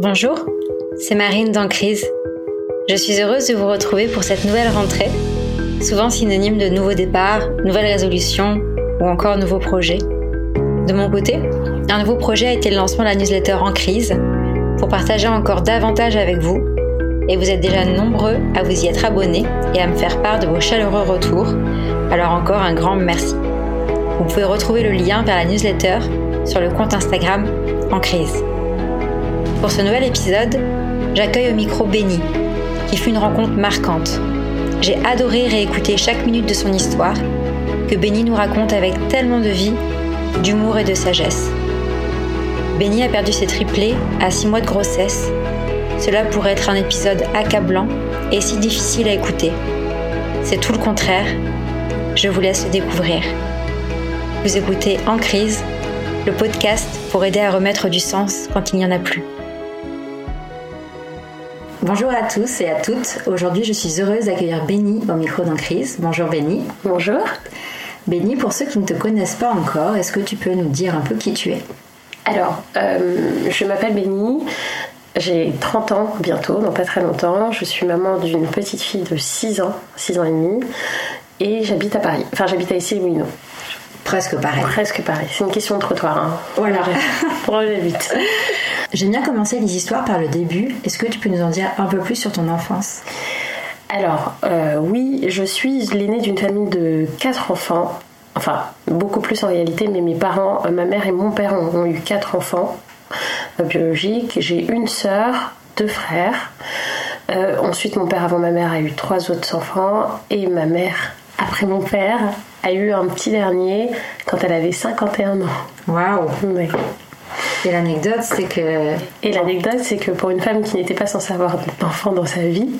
Bonjour, c'est Marine dans Crise. Je suis heureuse de vous retrouver pour cette nouvelle rentrée, souvent synonyme de nouveaux départs, nouvelles résolutions ou encore nouveaux projets. De mon côté, un nouveau projet a été le lancement de la newsletter En Crise pour partager encore davantage avec vous et vous êtes déjà nombreux à vous y être abonnés et à me faire part de vos chaleureux retours, alors encore un grand merci. Vous pouvez retrouver le lien vers la newsletter sur le compte Instagram En Crise. Pour ce nouvel épisode, j'accueille au micro Benny, qui fut une rencontre marquante. J'ai adoré réécouter chaque minute de son histoire, que Benny nous raconte avec tellement de vie, d'humour et de sagesse. Benny a perdu ses triplés à 6 mois de grossesse. Cela pourrait être un épisode accablant et si difficile à écouter. C'est tout le contraire. Je vous laisse le découvrir. Vous écoutez En crise, le podcast pour aider à remettre du sens quand il n'y en a plus. Bonjour à tous et à toutes. Aujourd'hui, je suis heureuse d'accueillir Béni au micro d'En crise. Bonjour Béni. Bonjour. Béni, pour ceux qui ne te connaissent pas encore, est-ce que tu peux nous dire un peu qui tu es? Alors, euh, je m'appelle Béni. J'ai 30 ans bientôt, donc pas très longtemps. Je suis maman d'une petite fille de 6 ans, 6 ans et demi. Et j'habite à Paris. Enfin, j'habite à Issy-les-Moulineaux. Presque pareil. Presque pareil. C'est une question de trottoir. Hein. Voilà. Pour vite. J'aime bien commencer les histoires par le début. Est-ce que tu peux nous en dire un peu plus sur ton enfance? Alors, euh, oui, je suis l'aînée d'une famille de 4 enfants. Enfin, beaucoup plus en réalité, mais mes parents, euh, ma mère et mon père ont, eu 4 enfants euh, biologiques. J'ai une sœur, deux frères. ensuite, mon père avant ma mère a eu trois autres enfants. Et ma mère, après mon père, a eu un petit dernier quand elle avait 51 ans. Waouh et l'anecdote, c'est que. Et l'anecdote, c'est que pour une femme qui n'était pas censée avoir d'enfant dans sa vie,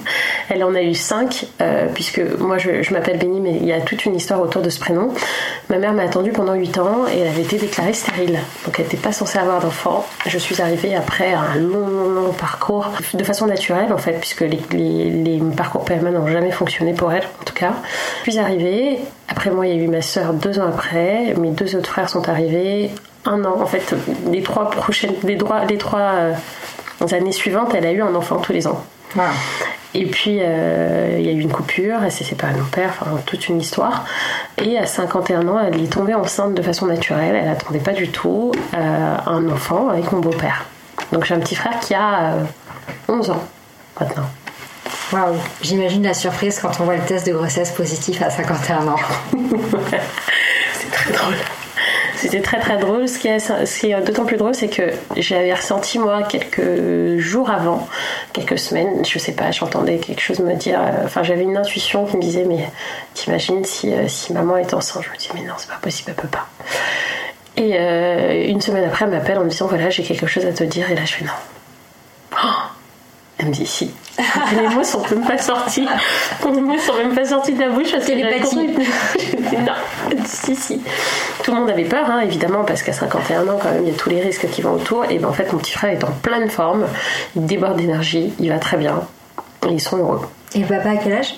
elle en a eu cinq, euh, puisque moi je, m'appelle Béni, mais il y a toute une histoire autour de ce prénom. Ma mère m'a attendue pendant 8 ans et elle avait été déclarée stérile. Donc elle n'était pas censée avoir d'enfant. Je suis arrivée après un long, long, parcours, de façon naturelle en fait, puisque les, les, parcours PMA n'ont jamais fonctionné pour elle, en tout cas. Je suis arrivée, après moi il y a eu ma soeur deux ans après, mes deux autres frères sont arrivés un an. En fait, les trois prochaines, les trois, les trois euh, années suivantes, elle a eu un enfant tous les ans. Et puis, euh, il y a eu une coupure, elle s'est séparée de mon père, enfin, toute une histoire. Et à 51 ans, elle est tombée enceinte de façon naturelle, elle n'attendait pas du tout euh, un enfant avec mon beau-père. Donc j'ai un petit frère qui a 11 ans maintenant. Waouh, j'imagine la surprise quand on voit le test de grossesse positif à 51 ans. C'est très drôle. C'était très très drôle. Ce qui est, d'autant plus drôle, c'est que j'avais ressenti moi quelques jours avant, quelques semaines, je sais pas, j'entendais quelque chose me dire. Euh, enfin, j'avais une intuition qui me disait mais t'imagines si, euh, si maman est enceinte? Je me dis mais non, c'est pas possible, elle peut pas. Et euh, une semaine après, elle m'appelle en me disant voilà, j'ai quelque chose à te dire. Et là, je fais non. Oh elle me dit si. les mots sont même pas sortis. Les mots sont même pas sortis de la bouche parce Télépathie. non. Si, si. Tout le monde avait peur, hein, évidemment, parce qu'à 51 ans, quand même, il y a tous les risques qui vont autour. Et ben en fait, mon petit frère est en pleine forme. Il déborde d'énergie. Il va très bien. Et ils sont heureux. Et papa, à quel âge?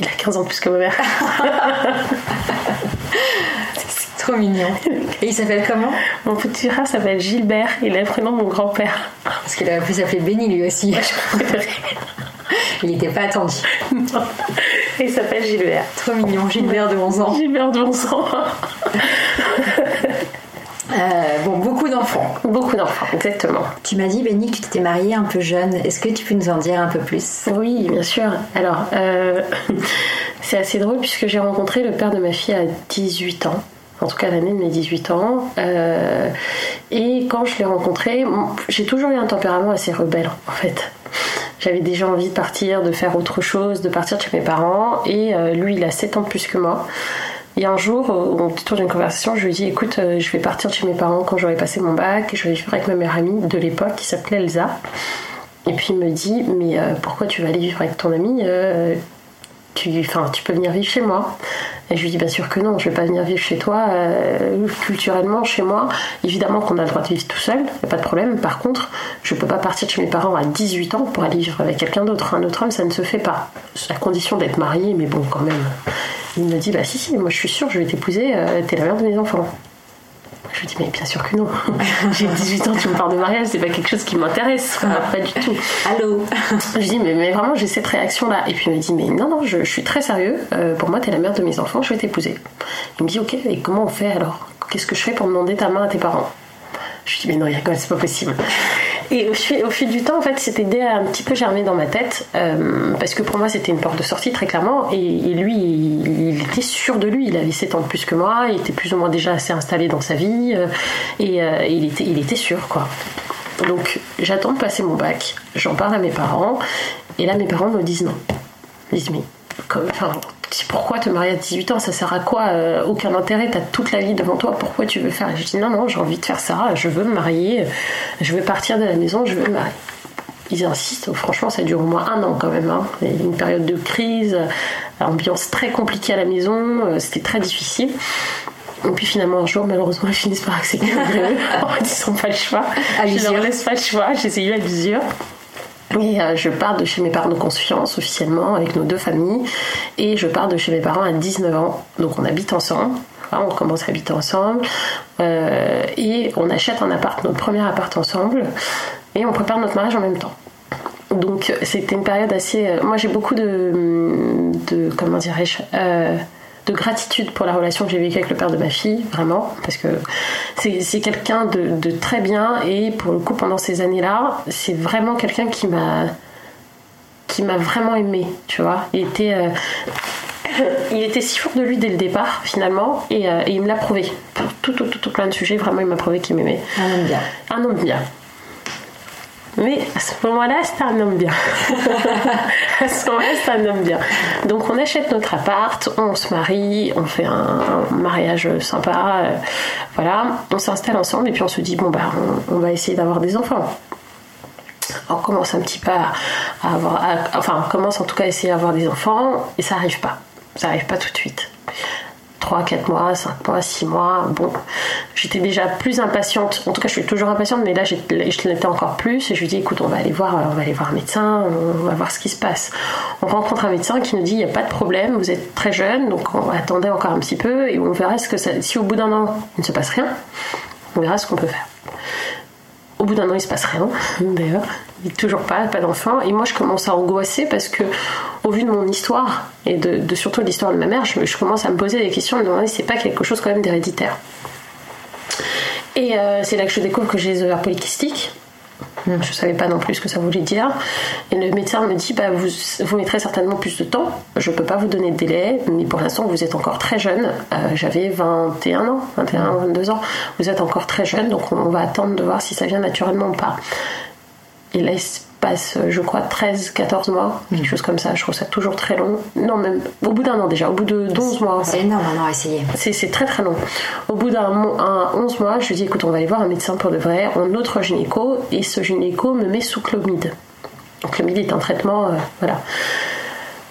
Il a 15 ans plus que ma mère. trop mignon. Et il s'appelle comment? Mon petit frère s'appelle Gilbert. Il est le prénom de mon grand-père. Parce qu'il aurait pu s'appeler Benny lui aussi. il n'était pas attendu. Non. Il s'appelle Gilbert. Trop mignon. Gilbert de 11 ans. Gilbert de 11 ans. Euh, bon, beaucoup d'enfants. Beaucoup d'enfants, exactement. Tu m'as dit, Benny, que tu t'es mariée un peu jeune. Est-ce que tu peux nous en dire un peu plus? Oui, bien sûr. Alors, euh, c'est assez drôle puisque j'ai rencontré le père de ma fille à 18 ans en tout cas l'année de mes 18 ans. Euh, et quand je l'ai rencontré, j'ai toujours eu un tempérament assez rebelle en fait. J'avais déjà envie de partir, de faire autre chose, de partir chez mes parents. Et euh, lui, il a 7 ans plus que moi. Et un jour, au détour d'une conversation, je lui dit écoute, euh, je vais partir chez mes parents quand j'aurai passé mon bac, je vais vivre avec ma meilleure amie de l'époque qui s'appelait Elsa. Et puis il me dit mais pourquoi tu vas aller vivre avec ton amie tu, tu peux venir vivre chez moi. Et je lui dis bien sûr que non, je vais pas venir vivre chez toi. Euh, culturellement, chez moi, évidemment qu'on a le droit de vivre tout seul, y a pas de problème. Par contre, je peux pas partir chez mes parents à 18 ans pour aller vivre avec quelqu'un d'autre. Un autre homme, ça ne se fait pas. À condition d'être marié, mais bon, quand même. Il me dit bah si, si, moi je suis sûre, je vais t'épouser, euh, t'es la mère de mes enfants. Je lui dis, mais bien sûr que non. J'ai 18 ans, tu me parles de mariage, c'est pas quelque chose qui m'intéresse. pas du tout. Allô Je lui dis, mais, mais vraiment, j'ai cette réaction-là. Et puis il me dit, mais non, non, je, suis très sérieux. Euh, pour moi, t'es la mère de mes enfants, je vais t'épouser. Il me dit, ok, et comment on fait alors? Qu'est-ce que je fais pour demander ta main à tes parents? Je dis, mais non, c'est pas possible. Et au fil, du temps, en fait, cette idée a un petit peu germé dans ma tête, euh, parce que pour moi, c'était une porte de sortie, très clairement. Et, lui, il, était sûr de lui. Il avait 7 ans de plus que moi, il était plus ou moins déjà assez installé dans sa vie, euh, et, euh, il, était, il sûr, quoi. Donc, j'attends de passer mon bac, j'en parle à mes parents, et là, mes parents me disent non. Ils disent, mais, enfin, pourquoi te marier à 18 ans Ça sert à quoi euh, Aucun intérêt, t'as toute la vie devant toi, pourquoi tu veux faire Et je dis non, non, j'ai envie de faire ça, je veux me marier, je veux partir de la maison, je veux me marier. Ils insistent, franchement, ça dure au moins un an quand même. Hein. Une période de crise, ambiance très compliquée à la maison, euh, c'était très difficile. Et puis finalement, un jour, malheureusement, ils finissent par accepter malgré eux. ils n'ont pas le choix. Je leur laisse pas le choix, j'ai essayé à plusieurs. Et euh, je pars de chez mes parents de confiance officiellement avec nos deux familles. Et je pars de chez mes parents à 19 ans. Donc on habite ensemble. on commence à habiter ensemble. Euh, et on achète un appart, notre premier appart ensemble. Et on prépare notre mariage en même temps. Donc c'était une période assez... Euh, moi j'ai beaucoup de... de comment dirais-je de gratitude pour la relation que j'ai vécue avec le père de ma fille, vraiment, parce que c'est quelqu'un de, très bien et pour le coup, pendant ces années-là, c'est vraiment quelqu'un qui m'a qui m'a vraiment aimé, tu vois. Il était euh, il était si fort de lui dès le départ, finalement, et, euh, il me l'a prouvé. Pour tout, tout, tout, tout, plein de sujets, vraiment, il m'a prouvé qu'il m'aimait. Un homme bien. Un homme bien. Mais à ce moment-là, c'est un homme bien. à ce moment-là, c'est un homme bien. Donc on achète notre appart, on se marie, on fait un, mariage sympa, euh, voilà, on s'installe ensemble et puis on se dit bon bah on, va essayer d'avoir des enfants. On commence un petit peu à, avoir, enfin on commence en tout cas à essayer d'avoir des enfants et ça arrive pas, ça arrive pas tout de suite. 3, 4 mois, 5 mois, 6 mois. Bon, j'étais déjà plus impatiente. En tout cas, je suis toujours impatiente, mais là, je l'étais encore plus. Et je lui dis, écoute, on va aller voir, on va aller voir un médecin, on va voir ce qui se passe. On rencontre un médecin qui nous dit, il n'y a pas de problème, vous êtes très jeune, donc on attendait encore un petit peu et on verra ce que ça. Si au bout d'un an, il ne se passe rien, on verra ce qu'on peut faire. Au bout d'un an, il se passe rien, d'ailleurs. Toujours pas, pas d'enfant. Et moi, je commence à angoisser parce que, au vu de mon histoire, et de, surtout l'histoire de ma mère, je, commence à me poser des questions, me demander si c'est pas quelque chose quand même d'héréditaire. Et euh, c'est là que je découvre que j'ai les ovaires polykystiques. Je savais pas non plus ce que ça voulait dire. Et le médecin me dit bah, vous, vous mettrez certainement plus de temps. Je peux pas vous donner de délai, mais pour l'instant, vous êtes encore très jeune. Euh, j'avais 21 ans, 21, 22 ans. Vous êtes encore très jeune, donc on va attendre de voir si ça vient naturellement ou pas. Et là, il se passe, je crois, 13, 14 mois, quelque chose comme ça. Je trouve ça toujours très long. Non, même au bout d'un an déjà, au bout de 11 mois. C'est énorme, on a essayé. C'est très très long. Au bout d'un 11 mois, je lui dis écoute, on va aller voir un médecin pour de vrai, un autre gynéco, et ce gynéco me met sous clomide. Donc, clomide est un traitement, euh, voilà,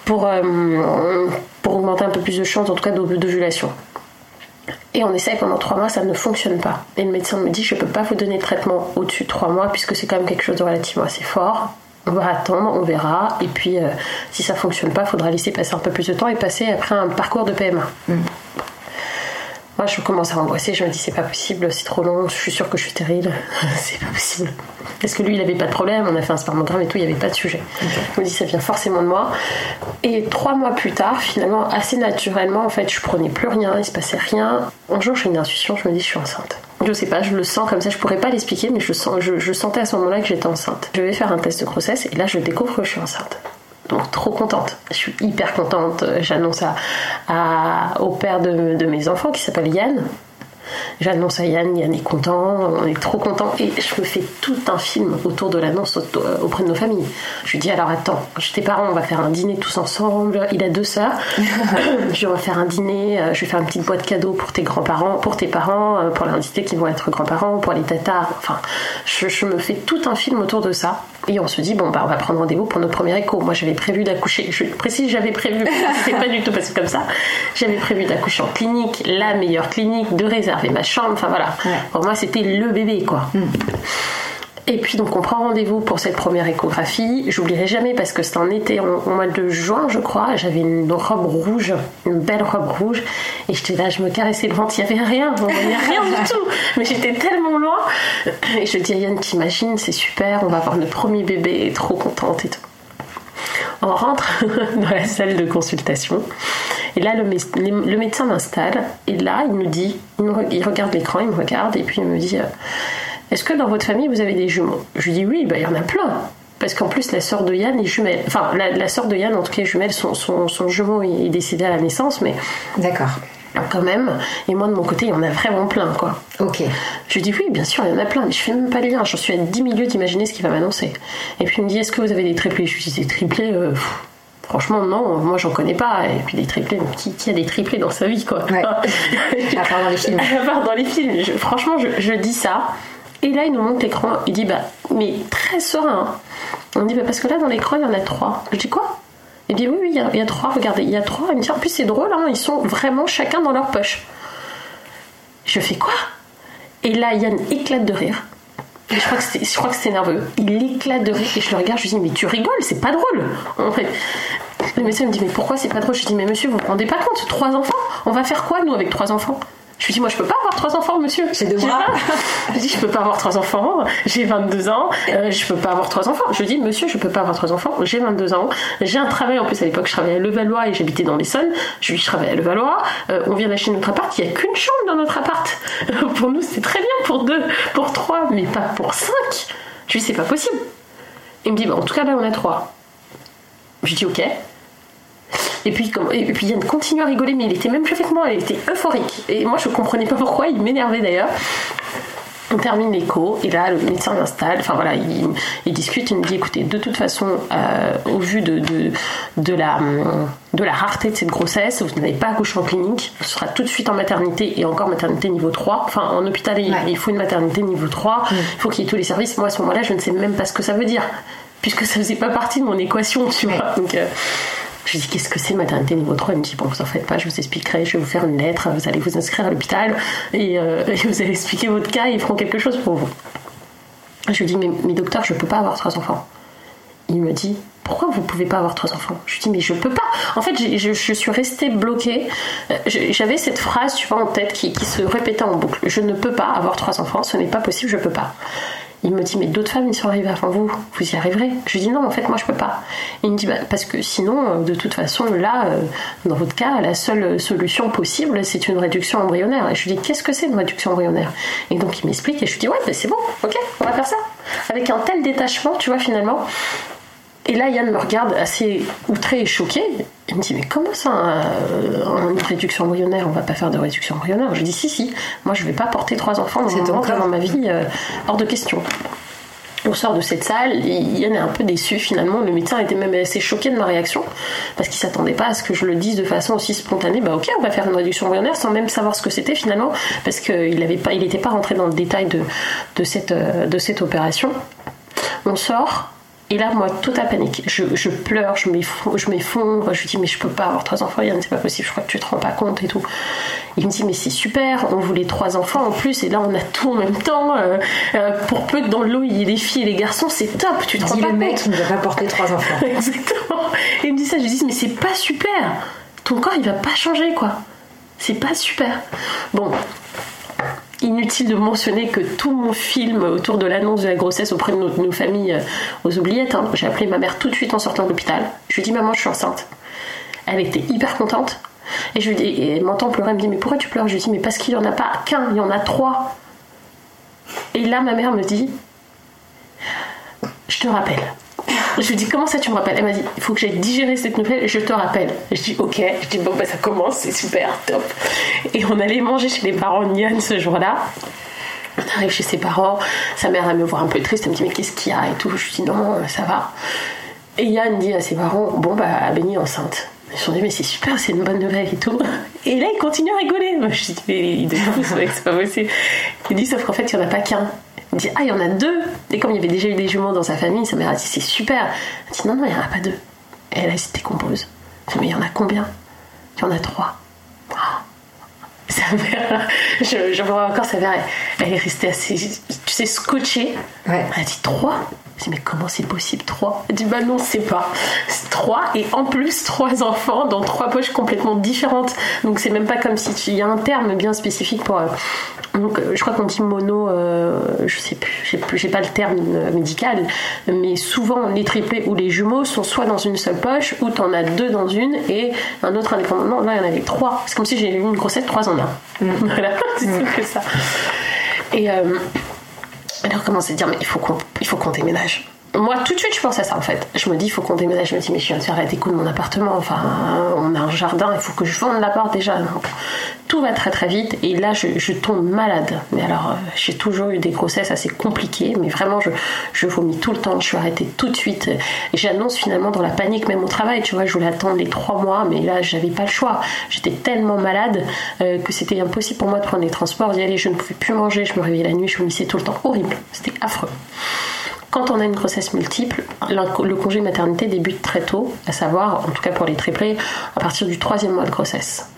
pour, euh, pour augmenter un peu plus de chance, en tout cas, d'ovulation. Et on essaye pendant trois mois, ça ne fonctionne pas. Et le médecin me dit je ne peux pas vous donner de traitement au-dessus de trois mois puisque c'est quand même quelque chose de relativement assez fort. On va attendre, on verra. Et puis euh, si ça fonctionne pas, il faudra laisser passer un peu plus de temps et passer après un parcours de PMA. Mm. Moi, je commence à angoisser. Je me dis, c'est pas possible, c'est trop long. Je suis sûre que je suis stérile. c'est pas possible. Parce que lui, il avait pas de problème. On a fait un spermogramme et tout, il n'y avait pas de sujet. Je me dis, ça vient forcément de moi. Et trois mois plus tard, finalement, assez naturellement, en fait, je prenais plus rien, il se passait rien. Un jour, j'ai une intuition, je me dis, je suis enceinte. Je sais pas, je le sens comme ça, je pourrais pas l'expliquer, mais je, sens, je sentais à ce moment-là que j'étais enceinte. Je vais faire un test de grossesse et là, je découvre que je suis enceinte. Donc trop contente. Je suis hyper contente. J'annonce à, au père de, de mes enfants qui s'appelle Yann, J'annonce à Yann, Yann est content, on est trop content. Et je me fais tout un film autour de l'annonce auprès de nos familles. Je lui dis alors attends, tes parents, on va faire un dîner tous ensemble. Il a deux sœurs. je vais faire un dîner, euh, je vais faire une petite boîte cadeau pour tes grands-parents, pour tes parents, euh, pour l'invité qui vont être grands-parents, pour les tatas. Enfin, je, me fais tout un film autour de ça. Et on se dit, bon, bah, on va prendre rendez-vous pour notre premier écho. Moi, j'avais prévu d'accoucher. Je précise, j'avais prévu, c'est pas du tout passé comme ça. J'avais prévu d'accoucher en clinique, la meilleure clinique, de réserver ma chambre. Enfin voilà. Pour moi, c'était le bébé, quoi. Hmm. Et puis donc on prend rendez-vous pour cette première échographie. J'oublierai jamais parce que c'était en été, en, mois de juin je crois. J'avais une robe rouge, une belle robe rouge. Et j'étais là, je me caressais le ventre, il n'y avait rien, il n'y avait rien du tout. Mais j'étais tellement loin. Et je dis à Yann, t'imagines, c'est super, on va avoir notre premier bébé, trop contente et tout. On rentre dans la salle de consultation. Et là, le, le médecin m'installe. Et là, il me dit, il, regarde l'écran, il me regarde. Et puis il me dit... Euh, est-ce que dans votre famille vous avez des jumeaux? Je lui dis oui, bah, il y en a plein. Parce qu'en plus, la sœur de Yann est jumelle. Enfin, la, sœur de Yann, en tout cas, est jumelle. Son, son, son jumeau est décédé à la naissance, mais. D'accord quand même. Et moi, de mon côté, il y en a vraiment plein, quoi. Ok. Je lui dis, oui, bien sûr, il y en a plein, mais je fais même pas le lien. J'en suis à 10 milieux d'imaginer ce qu'il va m'annoncer. Et puis, il me dit, est-ce que vous avez des triplés? Je lui dis, des triplés, euh, franchement, non, moi, j'en connais pas. Et puis, des triplés, qui, qui, a des triplés dans sa vie, quoi? Ouais. À part dans les films. À part dans les films. franchement, je, je dis ça. Et là, il nous montre l'écran. Il dit, bah, mais très serein. On dit, bah, parce que là, dans l'écran, il y en a trois. Je dis, quoi? Il dit, oui, oui, il y, a, trois, regardez, il y a trois. Il me dit, en plus, c'est drôle, hein, ils sont vraiment chacun dans leur poche. Je fais quoi? Et là, Yann éclate de rire. Je crois que c'est, nerveux. Il éclate de rire et je le regarde, je lui dis mais tu rigoles, c'est pas drôle. Le médecin me dit mais pourquoi c'est pas drôle? Je lui dis mais monsieur vous vous rendez pas compte, trois enfants, on va faire quoi nous avec trois enfants? Je lui dis, moi, je peux pas avoir trois enfants, monsieur. J'ai deux bras. Je dis, je peux pas avoir trois enfants. J'ai 22 ans. Euh, je peux pas avoir trois enfants. Je lui dis, monsieur, je peux pas avoir trois enfants. J'ai 22 ans. J'ai un travail. En plus, à l'époque, je travaillais à Levallois et j'habitais dans l'Essonne. Je lui dis, je travaille à Levallois. Euh, on vient d'acheter notre appart. Il y a qu'une chambre dans notre appart. pour nous, c'est très bien pour deux, pour trois, mais pas pour cinq. Je lui dis, c'est pas possible. Il me dit, bah, en tout cas, là, on a trois. Je lui dis, ok. Et puis, et puis Yann continue à rigoler, mais il était même plus avec moi, il était euphorique. Et moi, je comprenais pas pourquoi, il m'énervait d'ailleurs. On termine l'écho et là le médecin m'installe, enfin voilà, il, discute, il me dit écoutez, de toute façon, euh, au vu de, de, la, de la rareté de cette grossesse, vous n'avez pas accouché en clinique, ce sera tout de suite en maternité et encore maternité niveau 3. Enfin en hôpital, il, faut une maternité niveau 3, il faut qu'il y ait tous les services. Moi à ce moment-là, je ne sais même pas ce que ça veut dire, puisque ça faisait pas partie de mon équation, tu vois. Donc, euh, je lui dis qu'est-ce que c'est maternité niveau 3 Il me dit bon vous en faites pas, je vous expliquerai, je vais vous faire une lettre, vous allez vous inscrire à l'hôpital et, euh, vous allez expliquer votre cas et ils feront quelque chose pour vous. Je lui dis mais, mais docteur je peux pas avoir trois enfants. Il me dit pourquoi vous pouvez pas avoir trois enfants? Je lui dis mais je peux pas. En fait je, suis restée bloquée. Euh, j'avais cette phrase tu vois en tête qui, qui se répétait en boucle. Je ne peux pas avoir trois enfants, ce n'est pas possible, je peux pas. Il me dit, mais d'autres femmes y sont arrivées avant vous, vous y arriverez Je lui dis, non, en fait, moi, je peux pas. il me dit, bah, parce que sinon, euh, de toute façon, là, euh, dans votre cas, la seule solution possible, c'est une réduction embryonnaire. Et je lui dis, qu'est-ce que c'est une réduction embryonnaire? Et donc, il m'explique, et je lui dis, ouais, bah, c'est bon, ok, on va faire ça. Avec un tel détachement, tu vois, finalement, et là, Yann me regarde assez outré et choqué. Il me dit Mais comment ça, euh, une réduction embryonnaire On va pas faire de réduction embryonnaire? Je dis Si, si, moi je vais pas porter trois enfants dans, dans ma vie, euh, hors de question. On sort de cette salle, Yann est un peu déçu finalement. Le médecin était même assez choqué de ma réaction parce qu'il s'attendait pas à ce que je le dise de façon aussi spontanée. Bah ok, on va faire une réduction embryonnaire sans même savoir ce que c'était finalement parce qu'il n'était pas, il pas rentré dans le détail de, de, cette, euh, de cette opération. On sort, et là, moi, tout à panique. Je, pleure, je m'effondre, je lui dis, mais je peux pas avoir trois enfants, Yann, c'est pas possible, je crois que tu te rends pas compte et tout. Il me dit, mais c'est super, on voulait trois enfants en plus, et là, on a tout en même temps. Euh, euh, pour peu que dans le lot, il y ait les filles et les garçons, c'est top, tu te rends pas le mec qui ne va pas porter trois enfants. Exactement. Et il me dit ça, je lui dis, mais c'est pas super. Ton corps, il va pas changer, quoi. C'est pas super. Bon, Inutile de mentionner que tout mon film autour de l'annonce de la grossesse auprès de nos, familles euh, aux oubliettes, hein, j'ai appelé ma mère tout de suite en sortant de l'hôpital. Je lui ai dit maman je suis enceinte. Elle était hyper contente. Et je lui dis, et elle m'entend pleurer, elle me dit mais pourquoi tu pleures? Je lui dis mais parce qu'il n'y en a pas qu'un, il y en a trois. Et là ma mère me dit je te rappelle. Je lui dis comment ça tu me rappelles? Elle m'a dit il faut que j'aille digérer cette nouvelle je te rappelle. Je dis ok, je dis bon bah ça commence, c'est super, top. Et on allait manger chez les parents de Yann ce jour-là. On arrive chez ses parents, sa mère elle me voit un peu triste, elle me dit mais qu'est-ce qu'il y a et tout. Je lui dis non, ça va. Et Yann dit à ses parents bon bah Béni est enceinte. Ils se sont dit mais c'est super, c'est une bonne nouvelle et tout. Et là il continue à rigoler. Moi je dis mais il c'est pas possible. Il dit sauf qu'en fait il n'y en a pas qu'un. Il dit Ah, il y en a deux Et comme il y avait déjà eu des jumeaux dans sa famille, sa mère a dit C'est super Elle dit Non, non, il n'y en a pas deux. Et elle, se décompose. dit Mais il y en a combien? Il y en a trois. Ah. sa mère, je, je vois encore sa mère, elle, elle est restée assez, tu sais, scotchée. Ouais. Elle a dit 3 Je dis mais comment c'est possible? 3 Elle dit bah non c'est pas. C'est 3 et en plus trois enfants dans trois poches complètement différentes. Donc c'est même pas comme si tu... il y a un terme bien spécifique pour... euh, donc euh, je crois qu'on dit mono, euh, je sais plus, j'ai pas le terme euh, médical, mais souvent les triplés ou les jumeaux sont soit dans une seule poche ou t'en as deux dans une et un autre indépendamment. Là il y en avait trois. C'est comme si j'ai eu une grossesse trois en un. Voilà, c'est tout que ça. Et euh, alors commence à dire mais il faut qu'on il faut qu'on déménage. Moi tout de suite je pense à ça en fait. Je me dis il faut qu'on déménage. Je me dis mais je viens de faire la déco de mon appartement. Enfin on a un jardin. Il faut que je vende l'appart déjà. Tout va très très vite et là je, tombe malade. Mais alors euh, j'ai toujours eu des grossesses assez compliquées. Mais vraiment je, vomis tout le temps. Je suis arrêtée tout de suite. J'annonce finalement dans la panique même au travail. Tu vois je voulais attendre les trois mois mais là j'avais pas le choix. J'étais tellement malade euh, que c'était impossible pour moi de prendre les transports, d'y aller. Je ne pouvais plus manger. Je me réveillais la nuit. Je vomissais tout le temps. Horrible. C'était affreux. Quand on a une grossesse multiple, le congé maternité débute très tôt, à savoir, en tout cas pour les triplés, à partir du troisième mois de grossesse.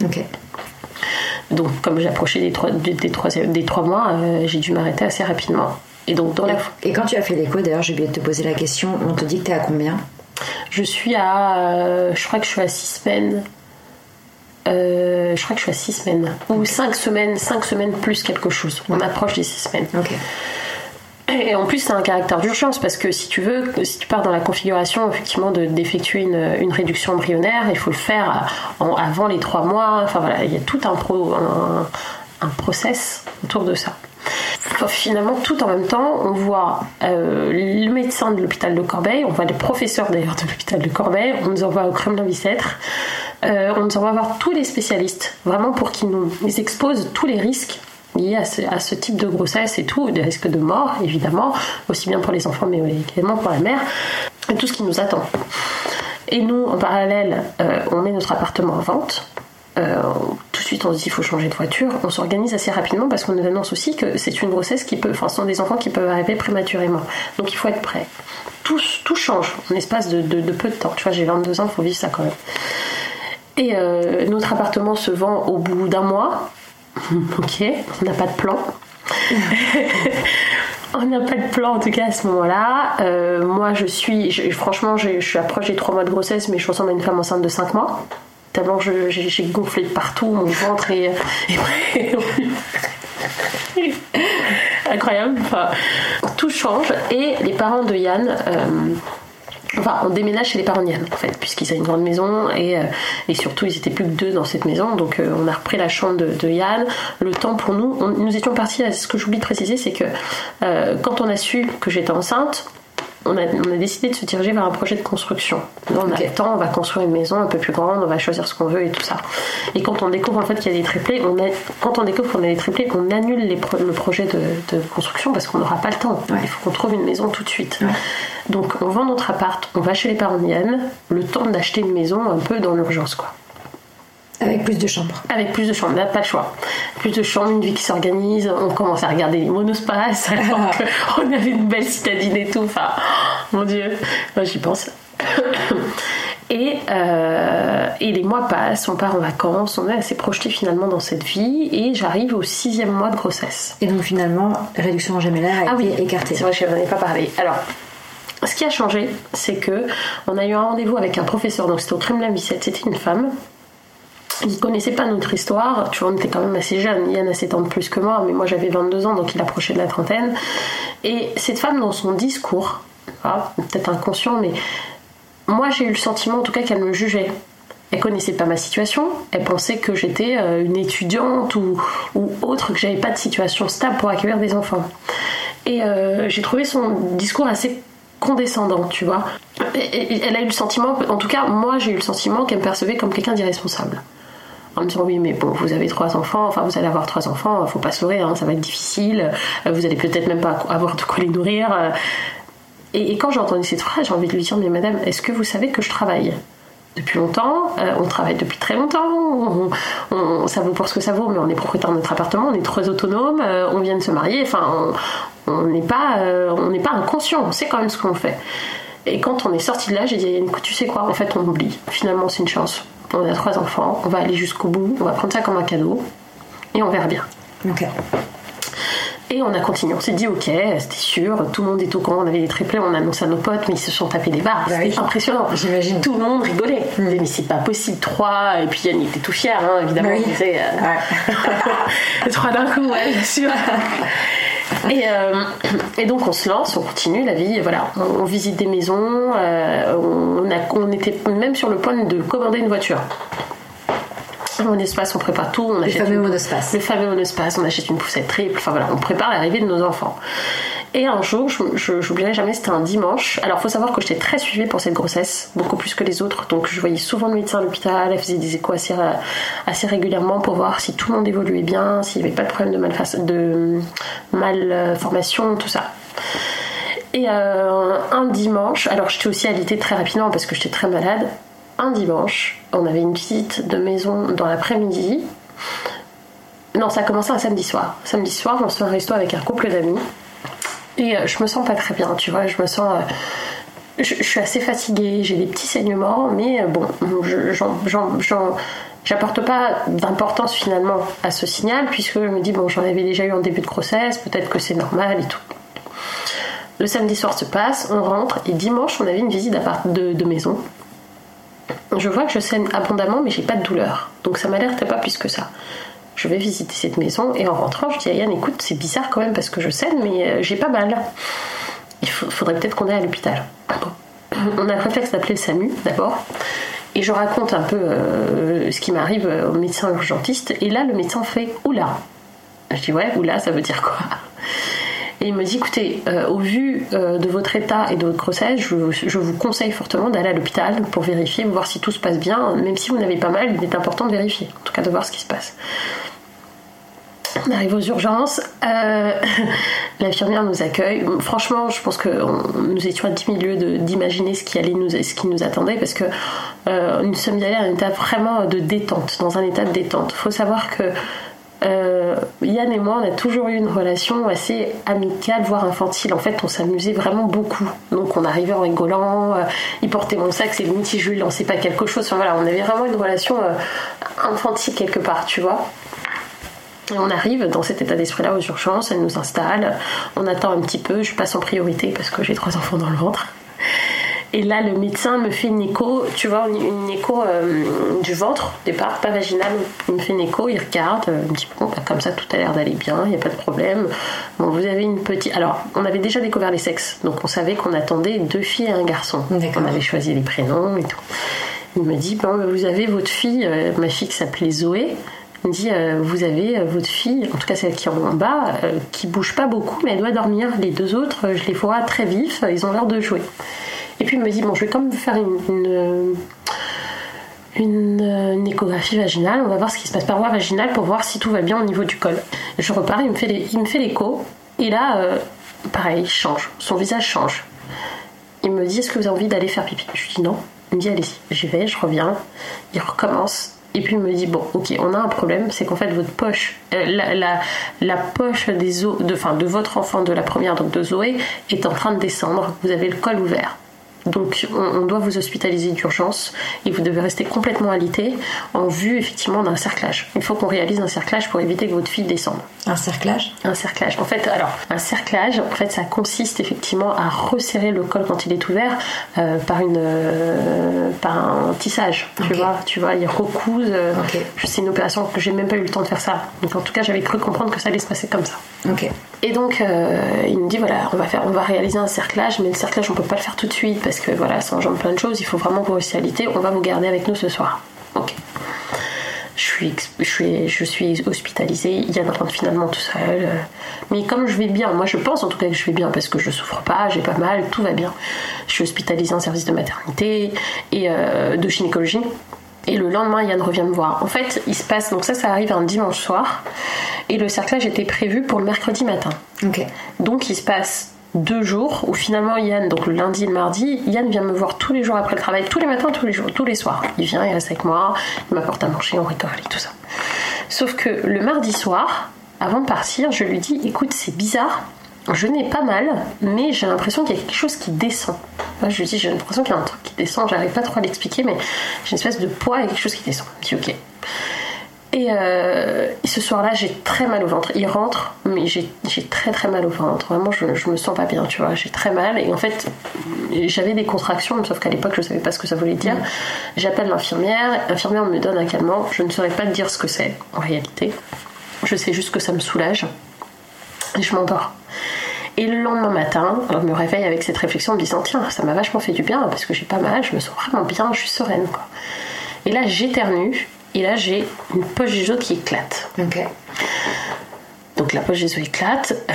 Donc, comme j'approchais des trois, des, des trois, des trois mois, euh, j'ai dû m'arrêter assez rapidement. Et donc, dans la, Et quand tu as fait l'écho, d'ailleurs, j'ai oublié de te poser la question, on te dit que t'es à combien? Je suis à, euh, je crois que je suis à six semaines. Euh, je crois que je suis à six semaines ou cinq semaines, cinq semaines plus quelque chose. On approche des six semaines. Et en plus, c'est un caractère d'urgence parce que si tu veux, si tu pars dans la configuration effectivement de- d'effectuer une, une réduction embryonnaire, il faut le faire en- avant les trois mois. Enfin voilà, il y a tout un, pro, un, process autour de ça. Finalement, tout en même temps, on voit euh, le médecin de l'hôpital de Corbeil, on voit les professeurs d'ailleurs de l'hôpital de Corbeil, on nous envoie au Kremlin-Bicêtre, euh, on nous envoie voir tous les spécialistes, vraiment pour qu'ils nous exposent tous les risques liés à ce, type de grossesse et tout, des risques de mort évidemment, aussi bien pour les enfants mais également pour la mère, et tout ce qui nous attend. Et nous, en parallèle, euh, on met notre appartement en vente. Euh, tout de suite, on dit il faut changer de voiture. On s'organise assez rapidement parce qu'on nous annonce aussi que c'est une grossesse qui peut, enfin, ce sont des enfants qui peuvent arriver prématurément. Donc il faut être prêt. Tout, tout change en espace de peu de temps. Tu vois, j'ai 22 ans, il faut vivre ça quand même. Et euh, notre appartement se vend au bout d'un mois. ok, on n'a pas de plan. On n'a pas de plan en tout cas à ce moment-là. Euh, moi je suis, je- franchement, je, je suis approche des 3 mois de grossesse, mais je ressemble à une femme enceinte de 5 mois. Tellement j'ai gonflé de partout, mon ventre est. Incroyable. Enfin, tout change et les parents de Yann. euh, Enfin, on déménage chez les parents de Yann, en fait, puisqu'ils avaient une grande maison et, euh, et surtout ils étaient plus que deux dans cette maison. Donc euh, on a repris la chambre de, de Yann. Le temps pour nous, on- nous étions partis. à- Ce que j'oublie de préciser, c'est que euh, quand on a su que j'étais enceinte, on a, on a décidé de se diriger vers un projet de construction. Là, on a le temps, on va construire une maison un peu plus grande, on va choisir ce qu'on veut et tout ça. Et quand on découvre en fait qu'il y a des triplés, on a, quand on découvre qu'on a des triplés, on annule les pro- le projet de, de construction parce qu'on n'aura pas le temps. Ouais. Il faut qu'on trouve une maison tout de suite. Ouais. Donc on vend notre appart, on va chez les parents de Yann, le temps d'acheter une maison un peu dans l'urgence quoi. Avec plus de chambres. Avec plus de chambres, là, pas le choix. Plus de chambres, une vie qui s'organise, on commence à regarder les monospaces, alors qu'on avait une belle citadine et tout. Enfin, mon Dieu, moi j'y pense. Et, euh, et les mois passent, on part en vacances, on est assez projeté finalement dans cette vie, et j'arrive au sixième mois de grossesse. Et donc finalement, réduction gémellaire a Ah oui, écartée. C'est vrai, je n'en ai pas parlé. Alors, ce qui a changé, c'est que on a eu un rendez-vous avec un professeur, donc c'était au Kremlin Bicêtre, c'était une femme. Il connaissait pas notre histoire, tu vois, on était quand même assez jeunes. Yann a 7 ans de plus que moi, mais moi j'avais 22 ans, donc il approchait de la trentaine. Et cette femme, dans son discours, ah, peut-être inconscient, mais moi j'ai eu le sentiment en tout cas qu'elle me jugeait. Elle connaissait pas ma situation, elle pensait que j'étais euh, une étudiante ou, ou autre, que j'avais pas de situation stable pour accueillir des enfants. Et euh, j'ai trouvé son discours assez condescendant, tu vois. Elle a eu le sentiment, en tout cas moi j'ai eu le sentiment qu'elle me percevait comme quelqu'un d'irresponsable. En me disant oui mais bon vous avez trois enfants, enfin vous allez avoir trois enfants, faut pas se leurrer, hein, ça va être difficile, euh, vous allez peut-être même pas avoir de quoi les nourrir. euh. Et, quand j'ai entendu cette phrase, j'ai envie de lui dire mais madame, est-ce que vous savez que je travaille? Depuis longtemps, euh, on travaille depuis très longtemps, on, ça vaut pour ce que ça vaut, mais on est propriétaire de notre appartement, on est très autonome, euh, on vient de se marier, enfin on n'est pas, euh, on n'est pas inconscient, on sait quand même ce qu'on fait. Et quand on est sorti de là, j'ai dit tu sais quoi, en fait on oublie, finalement c'est une chance. On a trois enfants, on va aller jusqu'au bout, on va prendre ça comme un cadeau. et on verra bien. Ok. Et on a continué, on s'est dit ok, c'était sûr, tout le monde est au courant, on avait des triplés, on a annoncé à nos potes, mais ils se sont tapés des barres, Bah c'était oui. impressionnant. J'imagine. Tout le monde rigolait. Mm. Disait, mais c'est pas possible, trois, et puis Yann il était tout fier, hein, évidemment. Bah oui. Il disait, euh, trois d'un coup, ouais, bien sûr. Et, euh, et donc on se lance, on continue la vie, voilà, on, visite des maisons, euh, on était même sur le point de commander une voiture. Mon espace, on prépare tout, on Le fameux une- monospace. le fameux monospace, on achète une poussette triple, enfin voilà, on prépare l'arrivée de nos enfants. Et un jour, j'oublierai jamais, c'était un dimanche. Alors, faut savoir que j'étais très suivie pour cette grossesse, beaucoup plus que les autres. Donc, je voyais souvent le médecin à l'hôpital, elle faisait des échos assez, assez régulièrement pour voir si tout le monde évoluait bien, s'il n'y avait pas de problème de, de malformation, tout ça. Et euh, un dimanche, alors j'étais aussi alitée très rapidement parce que j'étais très malade. Un dimanche, on avait une visite de maison dans l'après-midi. Non, ça a commencé un samedi soir. Samedi soir, on se fait un resto avec un couple d'amis. Et euh, je me sens pas très bien, tu vois. Je me sens. euh, je, suis assez fatiguée, j'ai des petits saignements, mais euh, bon, j'apporte pas d'importance finalement à ce signal, puisque je me dis, bon, j'en avais déjà eu en début de grossesse, peut-être que c'est normal et tout. Le samedi soir se passe, on rentre, et dimanche, on avait une visite de maison. Je vois que je saigne abondamment, mais j'ai pas de douleur. Donc ça m'alerte pas plus que ça. Je vais visiter cette maison, et en rentrant, je dis à Yann, écoute, c'est bizarre quand même parce que je saigne, mais euh, j'ai pas mal. Il faudrait peut-être qu'on aille à l'hôpital. On a le réflexe d'appeler le SAMU d'abord. Et je raconte un peu euh, ce qui m'arrive au médecin urgentiste. Et là, le médecin fait Oula. Je dis Ouais, Oula, ça veut dire quoi? Et il me dit Écoutez, euh, au vu euh, de votre état et de votre grossesse, je, vous conseille fortement d'aller à l'hôpital pour vérifier, voir si tout se passe bien. Même si vous n'avez pas mal, il est important de vérifier. En tout cas, de voir ce qui se passe. On arrive aux urgences. Euh, L'infirmière nous accueille. Franchement, je pense que nous étions à 10 000 lieues de- d'imaginer ce qui nous, ce qui nous attendait parce que nous sommes allés à un état vraiment de détente, dans un état de détente. Faut savoir que euh, Yann et moi, on a toujours eu une relation assez amicale, voire infantile. En fait, on s'amusait vraiment beaucoup. Donc, on arrivait en rigolant. euh, il portait mon sac, c'est limite je lui lançais pas quelque chose. Enfin, voilà, on avait vraiment une relation euh, infantile quelque part, tu vois. Et on arrive dans cet état d'esprit-là aux urgences, elle nous installe, on attend un petit peu, je passe en priorité parce que j'ai trois enfants dans le ventre. Et là, le médecin me fait une écho, tu vois, une, écho euh, du ventre, au départ, pas vaginale. Il me fait une écho, il regarde euh, un petit peu, bon, bah, comme ça, tout a l'air d'aller bien, il n'y a pas de problème. Bon, vous avez une petite. Alors, on avait déjà découvert les sexes, donc on savait qu'on attendait deux filles et un garçon. On avait choisi les prénoms et tout. Il me dit, bon, vous avez votre fille, euh, ma fille qui s'appelait Zoé. Il me dit, euh, vous avez votre fille, en tout cas celle qui est en bas, qui bouge pas beaucoup, mais elle doit dormir. Les deux autres, je les vois très vifs, ils ont l'air de jouer. Et puis il me dit, bon, je vais quand même faire une, euh, une échographie vaginale, on va voir ce qui se passe par voie vaginale pour voir si tout va bien au niveau du col. Je repars, il me fait il me fait l'écho, et là, euh, pareil, il change, son visage change. Il me dit Est-ce que vous avez envie d'aller faire pipi? Je lui dis non. Il me dit Allez-y. J'y vais, je reviens. Il recommence. Et puis il me dit Bon, ok, on a un problème, c'est qu'en fait, votre poche, euh, la, la, poche des os, de, de votre enfant, de la première, donc de Zoé, est en train de descendre. Vous avez le col ouvert. Donc on, on doit vous hospitaliser d'urgence et vous devez rester complètement alité en vue effectivement d'un cerclage. Il faut qu'on réalise un cerclage pour éviter que votre fille descende. Un cerclage Un cerclage. En fait, alors, un cerclage, en fait, ça consiste effectivement à resserrer le col quand il est ouvert euh, par une, euh, par un tissage. Tu vois, tu vois, ils recousent. euh. C'est une opération que j'ai même pas eu le temps de faire ça. Donc, en tout cas, j'avais cru comprendre que ça allait se passer comme ça. Ok. Et donc, euh, il me dit voilà, on va faire, on va réaliser un cerclage, mais le cerclage, on peut pas le faire tout de suite parce que voilà, ça engendre plein de choses. Il faut vraiment vous restiez alité. On va vous garder avec nous ce soir. Ok. Je suis, je suis, je suis hospitalisée. Yann rentre finalement tout seul. euh, Mais comme je vais bien, moi je pense en tout cas que je vais bien parce que je souffre pas, j'ai pas mal, tout va bien. Je suis hospitalisée en service de maternité et euh, de gynécologie. Et le lendemain, Yann revient me voir. En fait, il se passe, donc ça, ça arrive un dimanche soir. Et le cerclage était prévu pour le mercredi matin. Donc il se passe deux jours où finalement Yann, donc le lundi et le mardi, Yann vient me voir tous les jours après le travail, tous les matins, tous les jours, tous les soirs. Il vient, il reste avec moi, il m'apporte à manger, on rigole et tout ça. Sauf que le mardi soir, avant de partir, je lui dis écoute, c'est bizarre, je n'ai pas mal, mais j'ai l'impression qu'il y a quelque chose qui descend. Moi, je lui dis j'ai l'impression qu'il y a un truc qui descend, j'arrive pas trop à l'expliquer, mais j'ai une espèce de poids et quelque chose qui descend. Il me dit ok. euh, et, ce soir-là, j'ai très mal au ventre. Il rentre, mais j'ai très très mal au ventre. Vraiment, je, je me sens pas bien, tu vois. J'ai très mal. Et en fait, j'avais des contractions, sauf qu'à l'époque, je savais pas ce que ça voulait dire. J'appelle l'infirmière. L'infirmière me donne un calmant. Je ne saurais pas te dire ce que c'est en réalité. Je sais juste que ça me soulage. Et je m'endors. Et le lendemain matin, je me réveille avec cette réflexion en me disant Tiens, ça m'a vachement fait du bien parce que j'ai pas mal, je me sens vraiment bien, je suis sereine. Quoi. Et là, j'éternue et là, j'ai une poche des os qui éclate. Donc la poche des os éclate.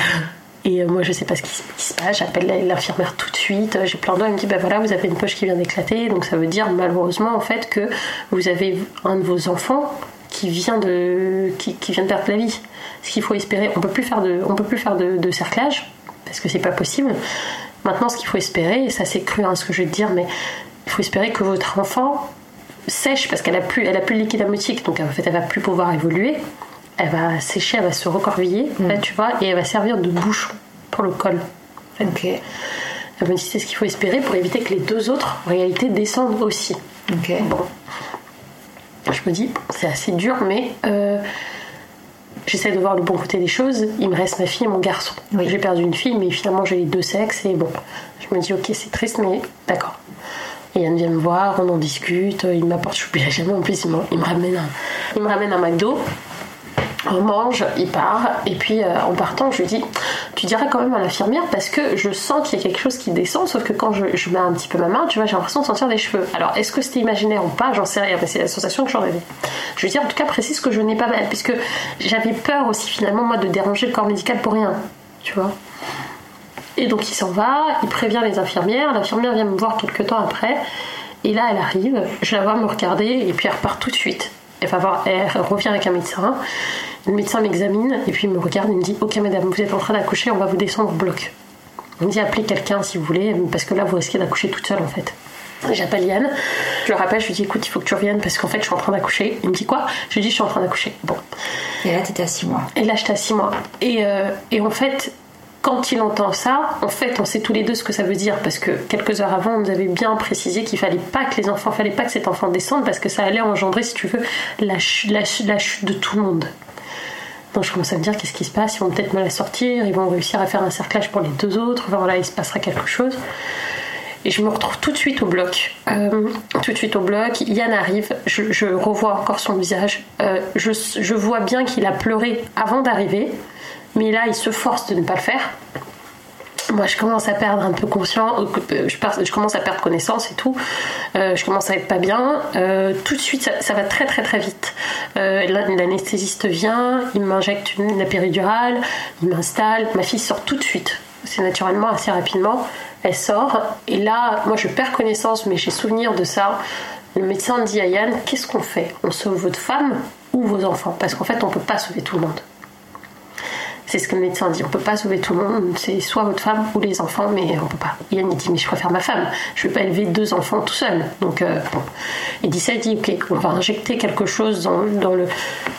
Et euh, moi, je sais pas ce qui, se passe. J'appelle l'infirmière tout de suite. J'ai plein d'eau. Elle me dit, ben voilà, vous avez une poche qui vient d'éclater. Donc ça veut dire malheureusement en fait que vous avez un de vos enfants qui vient de qui, vient de perdre la vie. Ce qu'il faut espérer, on peut plus faire de on peut plus faire de, cerclage parce que c'est pas possible. Maintenant, ce qu'il faut espérer, et ça c'est cru hein, ce que je vais te dire, mais il faut espérer que votre enfant sèche parce qu'elle a plus, elle a plus de liquide amniotique, donc en fait elle va plus pouvoir évoluer. Elle va sécher, elle va se recorviller, mm. tu vois, et elle va servir de bouchon pour le col. Ok. C'est ce qu'il faut espérer pour éviter que les deux autres, en réalité, descendent aussi. Ok. Bon. Je me dis, c'est assez dur, mais euh, j'essaie de voir le bon côté des choses. Il me reste ma fille et mon garçon. J'ai perdu une fille, mais finalement j'ai les deux sexes, et bon. Je me dis, ok, c'est triste, mais d'accord. Et Yann vient me voir, on en discute, il m'apporte, je n'oublierai jamais en plus, il me, ramène un, il me ramène un McDo. On mange, il part, et puis euh, en partant, je lui dis Tu diras quand même à l'infirmière parce que je sens qu'il y a quelque chose qui descend, sauf que quand je, mets un petit peu ma main, tu vois, j'ai l'impression de sentir des cheveux. Alors, est-ce que c'était imaginaire ou pas? J'en sais rien, mais c'est la sensation que j'en avais. Je lui dis en tout cas, précise que je n'ai pas mal, puisque j'avais peur aussi finalement, moi, de déranger le corps médical pour rien, tu vois. Et donc il s'en va, il prévient les infirmières, l'infirmière vient me voir quelques temps après, et là elle arrive, je la vois me regarder, et puis elle repart tout de suite. Elle, va voir, elle revient avec un médecin, le médecin m'examine, et puis il me regarde et me dit Ok madame, vous êtes en train d'accoucher, on va vous descendre au bloc. Il me dit Appelez quelqu'un si vous voulez, parce que là vous risquez d'accoucher toute seule en fait. J'appelle Yann, je le rappelle, je lui dis écoute, il faut que tu reviennes parce qu'en fait je suis en train d'accoucher. Il me dit quoi? Je lui dis je suis en train d'accoucher. Bon. Et là t'étais à 6 mois. Et là j'étais à 6 mois. Et, euh, et en fait, quand il entend ça, en fait, on sait tous les deux ce que ça veut dire parce que quelques heures avant, on nous avait bien précisé qu'il fallait pas que les enfants, fallait pas que cet enfant descende parce que ça allait engendrer, si tu veux, la, chute de tout le monde. Je commence à me dire qu'est-ce qui se passe, ils vont peut-être mal à sortir, ils vont réussir à faire un cerclage pour les deux autres, enfin voilà, il se passera quelque chose. Et je me retrouve tout de suite au bloc. Euh, tout de suite au bloc. Yann arrive, je, revois encore son visage. Euh, je, je vois bien qu'il a pleuré avant d'arriver. Mais là, il se force de ne pas le faire. Moi, je commence à perdre un peu conscience, euh, je, commence à perdre connaissance et tout. Euh, je commence à être pas bien. Euh, tout de suite, ça, va très très très vite. L'anesthésiste vient, il m'injecte une, la péridurale, il m'installe. Ma fille sort tout de suite. C'est naturellement assez rapidement. Elle sort et là, moi, je perds connaissance, mais j'ai souvenir de ça. Le médecin dit à Yann, qu'est-ce qu'on fait? On sauve votre femme ou vos enfants? Parce qu'en fait, on peut pas sauver tout le monde. C'est ce que le médecin dit. On peut pas sauver tout le monde. C'est soit votre femme ou les enfants, mais on peut pas. Yann il dit mais je préfère ma femme. Je vais pas élever deux enfants tout seul. Donc euh, bon. Il dit ça. Il dit ok, on va injecter quelque chose dans, le.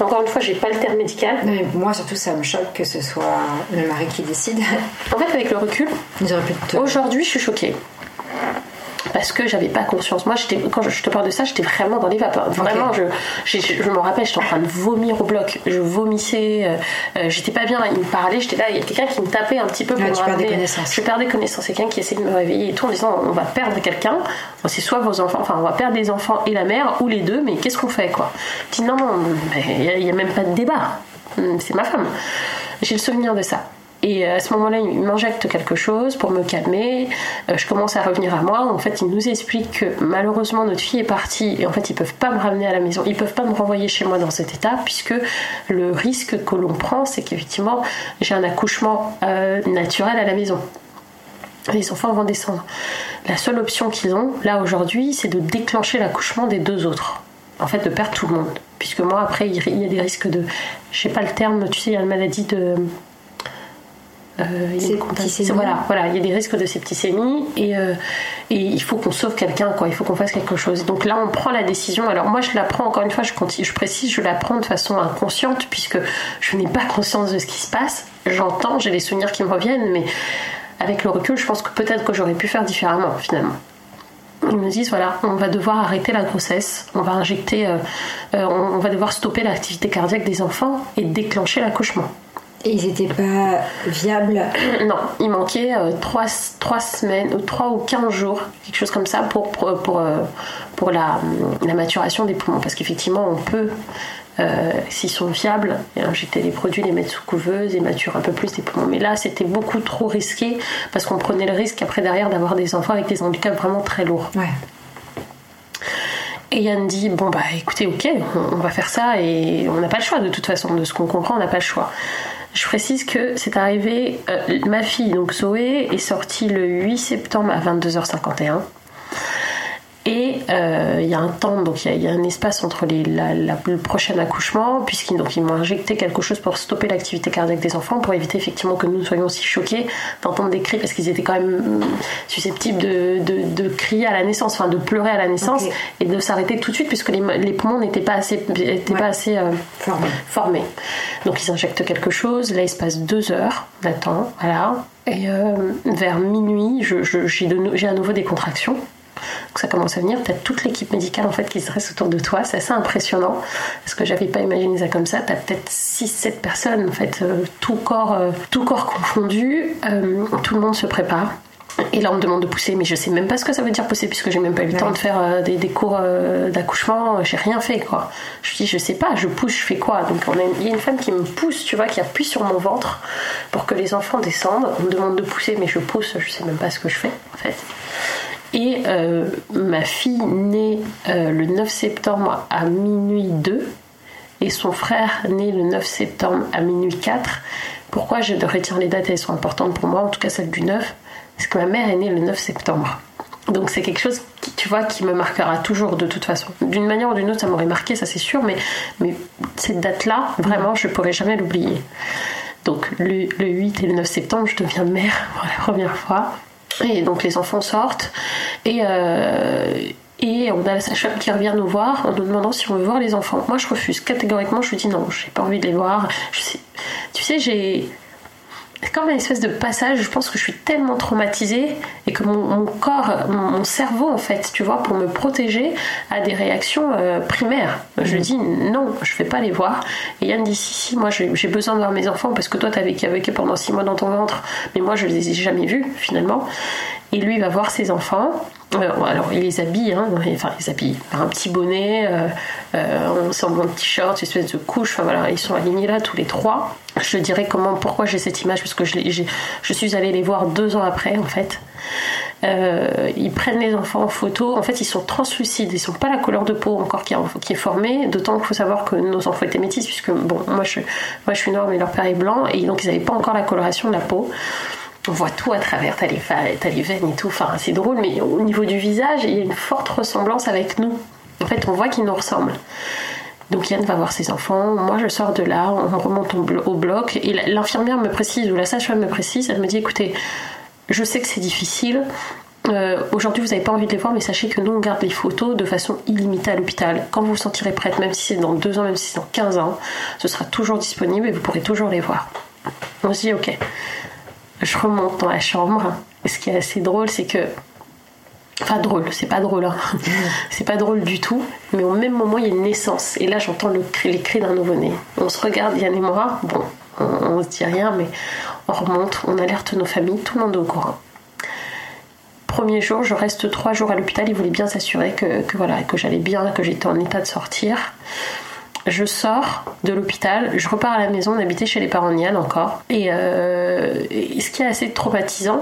Encore une fois, j'ai pas le terme médical. Mais moi surtout ça me choque que ce soit le mari qui décide. En fait, avec le recul, aujourd'hui, je suis choquée parce que j'avais pas conscience. Moi, quand je te parle de ça, j'étais vraiment dans les vapeurs. Vraiment, je, je, me rappelle, j'étais en train de vomir au bloc. Je vomissais, euh, euh, j'étais pas bien. Il me parlait, j'étais là, il y a quelqu'un qui me tapait un petit peu pour me ramener. Je perdais connaissance. Quelqu'un qui essayait de me réveiller et tout en disant on va perdre quelqu'un. C'est soit vos enfants, enfin, on va perdre les enfants et la mère ou les deux, mais qu'est-ce qu'on fait quoi? Je dis non, non, il n'y a, a même pas de débat. C'est ma femme. J'ai le souvenir de ça. Et euh, à ce moment-là, il m'injecte quelque chose pour me calmer. Euh, je commence à revenir à moi. En fait, il nous explique que malheureusement notre fille est partie et en fait ils peuvent pas me ramener à la maison. Ils peuvent pas me renvoyer chez moi dans cet état puisque le risque que l'on prend, c'est qu'effectivement j'ai un accouchement euh, naturel à la maison. Les enfants vont descendre. La seule option qu'ils ont là aujourd'hui, c'est de déclencher l'accouchement des deux autres. En fait, de perdre tout le monde. Puisque moi, après, il y a des risques de. Je sais pas le terme, tu sais, il y a une maladie de il voilà, voilà, il y a des risques de septicémie et, euh, et il faut qu'on sauve quelqu'un, quoi. Il faut qu'on fasse quelque chose. Donc là, on prend la décision. Alors moi, je la prends encore une fois, je, continue, je précise, je la prends de façon inconsciente puisque je n'ai pas conscience de ce qui se passe. J'entends, j'ai des souvenirs qui me reviennent, mais avec le recul, je pense que peut-être que j'aurais pu faire différemment finalement. ils nous disent voilà, on va devoir arrêter la grossesse, on va injecter, euh, euh, on, va devoir stopper l'activité cardiaque des enfants et déclencher l'accouchement. Et ils n'étaient pas viables Non, il manquait 3, euh, semaines, ou 3 ou 15 jours, quelque chose comme ça, pour, pour, pour, la, la, maturation des poumons. Parce qu'effectivement, on peut euh, s'ils sont viables, injecter les produits, les mettre sous couveuse et maturer un peu plus des poumons. Mais là, c'était beaucoup trop risqué parce qu'on prenait le risque après derrière d'avoir des enfants avec des handicaps vraiment très lourds. Et Yann dit bon bah écoutez ok on, va faire ça et on n'a pas le choix de toute façon de ce qu'on comprend on n'a pas le choix. Je précise que c'est arrivé euh, ma fille donc Zoé est sortie le 8 septembre à 22h51 et euh, il y a un temps, donc il y, a un espace entre les, le prochain accouchement, puisqu'ils m'ont injecté quelque chose pour stopper l'activité cardiaque des enfants, pour éviter effectivement que nous soyons aussi choqués d'entendre des cris, parce qu'ils étaient quand même susceptibles de, de, crier à la naissance, enfin de pleurer à la naissance, et de s'arrêter tout de suite, puisque les, poumons n'étaient pas assez, pas assez euh, formés. Donc ils injectent quelque chose, là il se passe deux heures d'attente, voilà. Et euh, vers minuit, j'ai à nouveau des contractions ça commence à venir, tu as toute l'équipe médicale en fait qui se reste autour de toi, c'est assez impressionnant parce que j'avais pas imaginé ça comme ça, tu as peut-être 6-7 personnes en fait, euh, tout, corps, euh, tout corps confondu, euh, tout le monde se prépare. Et là, on me demande de pousser, mais je sais même pas ce que ça veut dire pousser, puisque j'ai même pas eu le temps de faire des, cours d'accouchement. J'ai rien fait, quoi. Je dis, je sais pas, je pousse, je fais quoi? Donc, il y a une femme qui me pousse, tu vois, qui appuie sur mon ventre pour que les enfants descendent. On me demande de pousser, mais je pousse, je sais même pas ce que je fais, en fait. Et euh, ma fille naît euh, le 9 septembre à minuit 2 et son frère naît le 9 septembre à minuit 4. Pourquoi je retiens les dates Elles sont importantes pour moi, en tout cas celle du 9. Parce que ma mère est née le 9 septembre. Donc c'est quelque chose qui, tu vois, qui me marquera toujours de toute façon. D'une manière ou d'une autre, ça m'aurait marqué, ça c'est sûr, mais, mais cette date-là, vraiment, je ne pourrai jamais l'oublier. Donc le, le, 8 et le 9 septembre, je deviens mère pour la première fois. Et donc les enfants sortent et, euh, et on a la sage-femme qui revient nous voir en nous demandant si on veut voir les enfants. Moi je refuse catégoriquement, je lui dis non, j'ai pas envie de les voir. Tu sais, j'ai c'est comme une espèce de passage, je pense que je suis tellement traumatisée et que mon, corps, mon, cerveau en fait, tu vois, pour me protéger, a des réactions euh, primaires. Je mm. dis non, je vais pas les voir. Et Yann dit si, si, moi j'ai besoin de voir mes enfants parce que toi t'as vécu avec eux pendant six mois dans ton ventre, mais moi je les ai jamais vus finalement. Et lui va voir ses enfants euh, alors, il les habille, hein, enfin, il les habille par un petit bonnet, euh, euh, un t-shirt, une espèce de couche. Enfin, voilà, ils sont alignés là tous les trois. Je dirais comment, pourquoi j'ai cette image, parce que je, suis allée les voir deux ans après, en fait. ils prennent les enfants en photo. En fait, ils sont translucides. Ils sont pas la couleur de peau encore qui, est formée. D'autant qu'il faut savoir que nos enfants étaient métis, puisque bon, moi je, moi je suis noire, mais leur père est blanc, et donc ils n'avaient pas encore la coloration de la peau on voit tout à travers, t'as les, les veines et tout, enfin c'est drôle, mais au niveau du visage, il y a une forte ressemblance avec nous. En fait, on voit qu'ils nous ressemblent. Donc Yann va voir ses enfants, moi je sors de là, on remonte au bloc, et l'infirmière me précise, ou la sage-femme me précise, elle me dit écoutez, je sais que c'est difficile, euh, aujourd'hui vous n'avez pas envie de les voir, mais sachez que nous on garde les photos de façon illimitée à l'hôpital. Quand vous vous sentirez prête, même si c'est dans deux ans, même si c'est dans 15 ans, ce sera toujours disponible et vous pourrez toujours les voir. On se dit ok je remonte dans la chambre. Et ce qui est assez drôle, c'est que. Enfin, drôle, c'est pas drôle, hein. c'est pas drôle du tout, mais au même moment, il y a une naissance. Et là, j'entends le les cris d'un nouveau-né. On se regarde, Yann et moi, bon, on, se dit rien, mais on remonte, on alerte nos familles, tout le monde est au courant. Premier jour, je reste trois jours à l'hôpital, ils voulaient bien s'assurer que, que, voilà, que j'allais bien, que j'étais en état de sortir je sors de l'hôpital, je repars à la maison, on habitait chez les parents de encore. Euh, et, ce qui est assez traumatisant,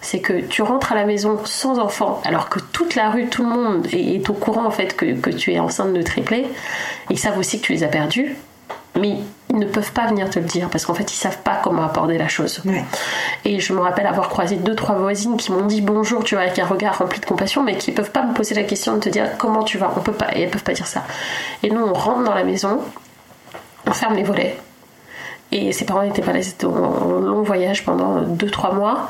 c'est que tu rentres à la maison sans enfant, alors que toute la rue, tout le monde est, au courant en fait que, tu es enceinte de triplé, ils savent aussi que tu les as perdus mais ne peuvent pas venir te le dire parce qu'en fait ils savent pas comment aborder la chose. Et je me rappelle avoir croisé deux trois voisines qui m'ont dit bonjour, tu vois, avec un regard rempli de compassion, mais qui peuvent pas me poser la question de te dire comment tu vas? On peut pas, et elles peuvent pas dire ça. Et nous on rentre dans la maison, on ferme les volets. Et ses parents n'étaient pas là, c'était en long voyage pendant 2-3 mois.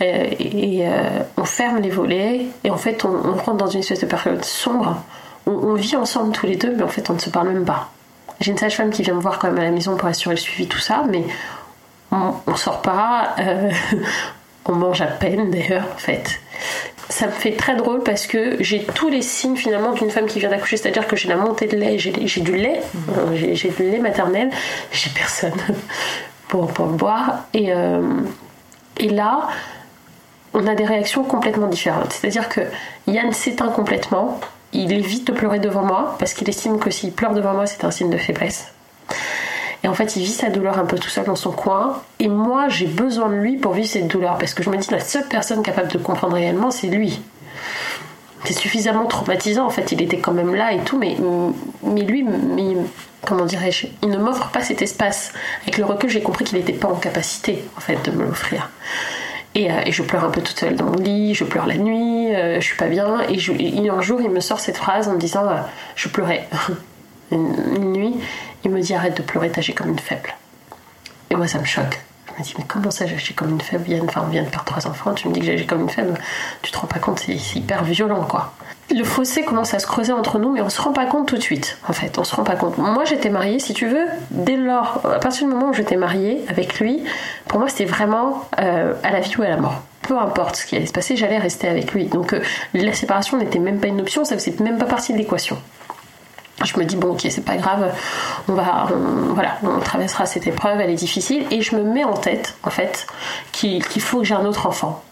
Euh, et, euh, on ferme les volets, et en fait on, rentre dans une espèce de période sombre. on vit ensemble tous les deux, mais en fait on ne se parle même pas. J'ai une sage-femme qui vient me voir quand même à la maison pour assurer le suivi, tout ça, mais on, sort pas, euh, on mange à peine d'ailleurs, en fait. ça me fait très drôle parce que j'ai tous les signes finalement d'une femme qui vient d'accoucher, c'est-à-dire que j'ai la montée de lait, j'ai du lait, euh, j'ai du lait maternel, j'ai personne pour, pour, le boire. Et, euh, et là, on a des réactions complètement différentes. C'est-à-dire que Yann s'éteint complètement, il évite de pleurer devant moi parce qu'il estime que s'il pleure devant moi, c'est un signe de faiblesse. Et en fait, il vit sa douleur un peu tout seul dans son coin. Et moi, j'ai besoin de lui pour vivre cette douleur. Parce que je me dis, la seule personne capable de comprendre réellement, c'est lui. C'est suffisamment traumatisant. En fait, il était quand même là et tout. Mais, lui, comment dirais-je, il ne m'offre pas cet espace. Avec le recul, j'ai compris qu'il n'était pas en capacité, en fait, de me l'offrir. Et, euh, je pleure un peu toute seule dans mon lit, je pleure la nuit, euh, je suis pas bien. Et, je, un jour, il me sort cette phrase en me disant euh, Je pleurais une nuit il me dit arrête de pleurer, t'agis comme une faible. Et moi ça me choque. Je me dis mais comment ça j'agis comme une faible? Enfin, On vient de perdre trois enfants, tu me dis que j'agis comme une faible. Tu te rends pas compte, c'est hyper violent quoi. Le fossé commence à se creuser entre nous, mais on se rend pas compte tout de suite. En fait, on se rend pas compte. Moi, j'étais mariée, si tu veux, dès lors, à partir du moment où j'étais mariée avec lui, pour moi, c'était vraiment euh, à la vie ou à la mort peu importe ce qui allait se passer, j'allais rester avec lui. Donc euh, la séparation n'était même pas une option, ça faisait même pas partie de l'équation. Je me dis bon ok c'est pas grave on va voilà on traversera cette épreuve elle est difficile. Et je me mets en tête en fait qu'il faut que j'ai un autre enfant.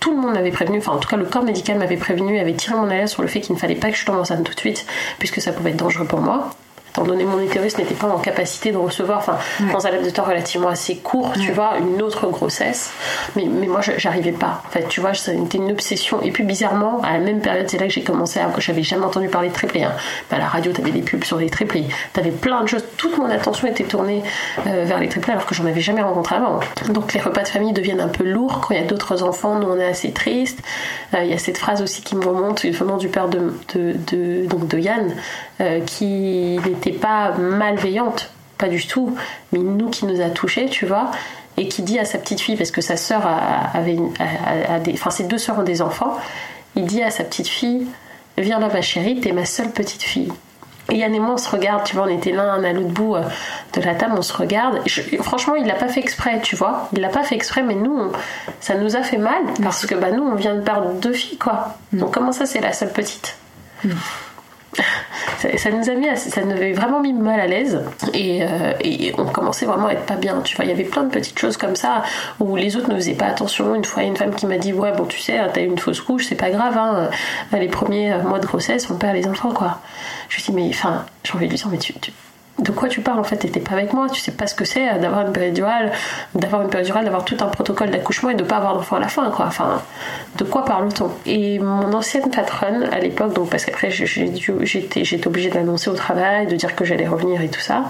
Tout le monde m'avait prévenu, enfin en tout cas le corps médical m'avait prévenu, avait tiré mon alerte sur le fait qu'il ne fallait pas que je tombe enceinte tout de suite, puisque ça pouvait être dangereux pour moi étant donné mon utérus n'était pas en capacité de recevoir, enfin, dans un laps de temps relativement assez court, tu vois, une autre grossesse. Mais, mais moi, j'arrivais pas. En fait, tu vois, c'était une obsession. Et puis, bizarrement, à la même période, c'est là que j'ai commencé à. J'avais jamais entendu parler de triplé. Hein. Bah, à la radio, t'avais des pubs sur les triplés. T'avais plein de choses. Toute mon attention était tournée euh, vers les triplés alors que j'en avais jamais rencontré avant. Donc, les repas de famille deviennent un peu lourds quand il y a d'autres enfants. Nous, on est assez tristes. Euh, il y a cette phrase aussi qui me remonte venant du père de, de, de, donc de Yann, euh, qui n'était pas malveillante, pas du tout, mais nous qui nous a touchés, tu vois, et qui dit à sa petite fille, parce que sa sœur avait, des, enfin ses deux sœurs ont des enfants, il dit à sa petite fille, viens là ma chérie, t'es ma seule petite fille. Et Yann et moi, on se regarde, tu vois, on était l'un à l'autre bout euh, de la table, on se regarde. franchement, il l'a pas fait exprès, tu vois. Il l'a pas fait exprès, mais nous, ça nous a fait mal parce que bah, nous, on vient de perdre deux filles, quoi. Mm. Donc, comment ça, c'est la seule petite? Mm ça, nous a mis, ça nous avait vraiment mis mal à l'aise euh, et, on commençait vraiment à être pas bien. Tu vois, il y avait plein de petites choses comme ça où les autres ne faisaient pas attention. Une fois, il y a une femme qui m'a dit ouais bon tu sais, t'as eu une fausse couche, c'est pas grave. Hein. Les premiers mois de grossesse, on perd les enfants quoi. Je lui dis mais enfin, j'ai envie de lui dire mais tu de quoi tu parles en fait T'étais pas avec moi, tu sais pas ce que c'est euh, d'avoir une péridurale, d'avoir une d'avoir tout un protocole d'accouchement et de pas avoir d'enfant à la fin quoi. Enfin, de quoi parle-t-on? Et mon ancienne patronne à l'époque, donc parce qu'après j'étais j'étais obligée de l'annoncer au travail, de dire que j'allais revenir et tout ça,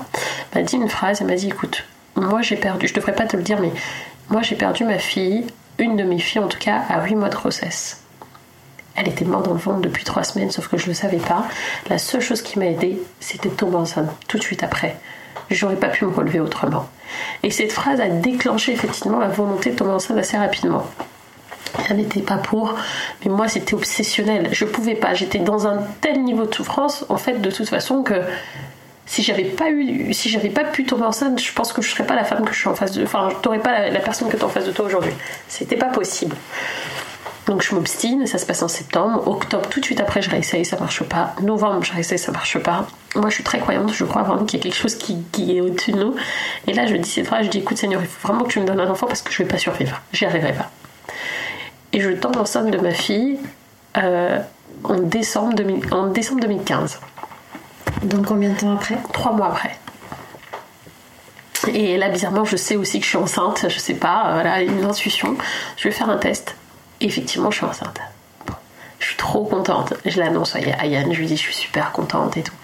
m'a dit une phrase, elle m'a dit écoute, moi j'ai perdu, je devrais pas te le dire, mais moi j'ai perdu ma fille, une de mes filles en tout cas, à 8 mois de grossesse. Elle était morte dans le ventre depuis trois semaines, sauf que je ne le savais pas. La seule chose qui m'a aidée, c'était de tomber enceinte tout de suite après. J'aurais pas pu me relever autrement. Et cette phrase a déclenché effectivement ma volonté de tomber enceinte assez rapidement. Elle n'était pas pour, mais moi c'était obsessionnel. Je pouvais pas. J'étais dans un tel niveau de souffrance, en fait, de toute façon que si j'avais pas eu, si j'avais pas pu tomber enceinte, je pense que je serais pas la femme que je suis en face de, enfin, t'aurais pas la, la personne que tu es en face de toi aujourd'hui. C'était pas possible. Donc je m'obstine, ça se passe en septembre. Octobre, tout de suite après, je réessaye, ça marche pas. Novembre, je réessaye, ça marche pas. Moi, je suis très croyante, je crois vraiment qu'il y a quelque chose qui, est au-dessus de nous. Et là, je dis cette phrase, je dis écoute Seigneur, il faut vraiment que tu me donnes un enfant parce que je vais pas survivre. J'y arriverai pas. Et je tombe enceinte de ma fille euh, en, décembre en décembre 2015. Donc combien de temps après? Trois mois après. Et là, bizarrement, je sais aussi que je suis enceinte, je sais pas, voilà, une intuition. Je vais faire un test effectivement, je suis enceinte. Je suis trop contente. Je l'annonce à Yann, je lui dis je suis super contente et tout.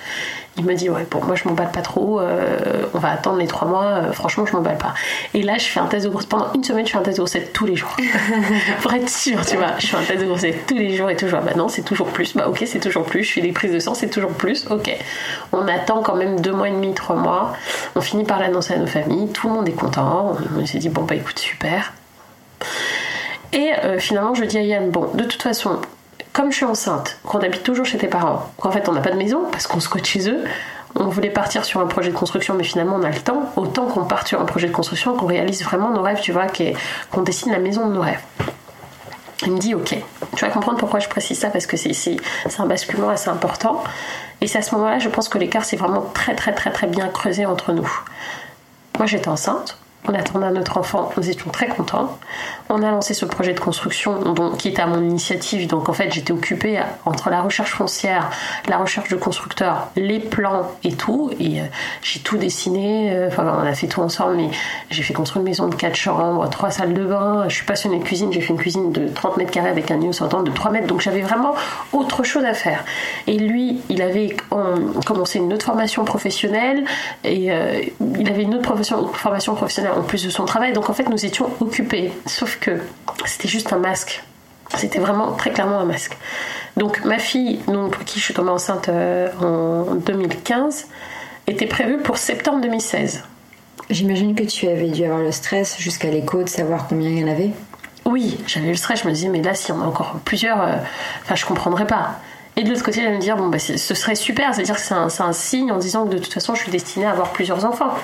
Il me dit ouais bon moi je m'emballe pas trop, euh, on va attendre les trois mois, euh, franchement je m'emballe pas. Et là je fais un test de grossesse, pendant une semaine je fais un test de grossesse tous les jours. Pour être sûr tu vois, je fais un test de grossesse tous les jours et toujours, bah non c'est toujours plus, bah ok c'est toujours plus, je fais des prises de sang c'est toujours plus, ok. On attend quand même deux mois et demi, trois mois, on finit par l'annoncer à nos familles, tout le monde est content, on s'est dit bon bah écoute super. Et euh, finalement, je dis à Yann, bon, de toute façon, comme je suis enceinte, qu'on habite toujours chez tes parents, qu'en fait on n'a pas de maison parce qu'on squatte chez eux, on voulait partir sur un projet de construction, mais finalement on a le temps, autant qu'on parte sur un projet de construction, qu'on réalise vraiment nos rêves, tu vois, qu'on dessine la maison de nos rêves. Il me dit ok. Tu vas comprendre pourquoi je précise ça parce que c'est un basculement assez important. Et c'est à ce moment-là, je pense que l'écart s'est vraiment très très très très bien creusé entre nous. Moi j'étais enceinte, on attendait notre enfant, nous étions très contents. On a lancé ce projet de construction qui était à mon initiative. Donc en fait, j'étais occupée entre la recherche foncière, la recherche de constructeurs, les plans et tout. Et euh, j'ai tout dessiné. Euh, enfin, on a fait tout ensemble, mais j'ai fait construire une maison de 4 chambres, 3 salles de bain. Je suis passionnée de cuisine. J'ai fait une cuisine de 30 mètres carrés avec un niveau sortant de 3 mètres. Donc j'avais vraiment autre chose à faire. Et lui, il avait commencé une autre formation professionnelle et euh, il avait une autre formation professionnelle en plus de son travail. Donc en fait, nous étions occupés. Sauf que c'était juste un masque. C'était vraiment très clairement un masque. Donc ma fille, donc, pour qui je suis tombée enceinte euh, en 2015, était prévue pour septembre 2016. J'imagine que tu avais dû avoir le stress jusqu'à l'écho de savoir combien il y en avait. Oui, j'avais le stress. Je me disais, mais là, si on a encore plusieurs, euh, enfin, je comprendrais pas. Et de l'autre côté, j'allais me dire, bon, bah, ce serait super, c'est-à-dire que c'est un, un, signe en disant que de toute façon, je suis destinée à avoir plusieurs enfants.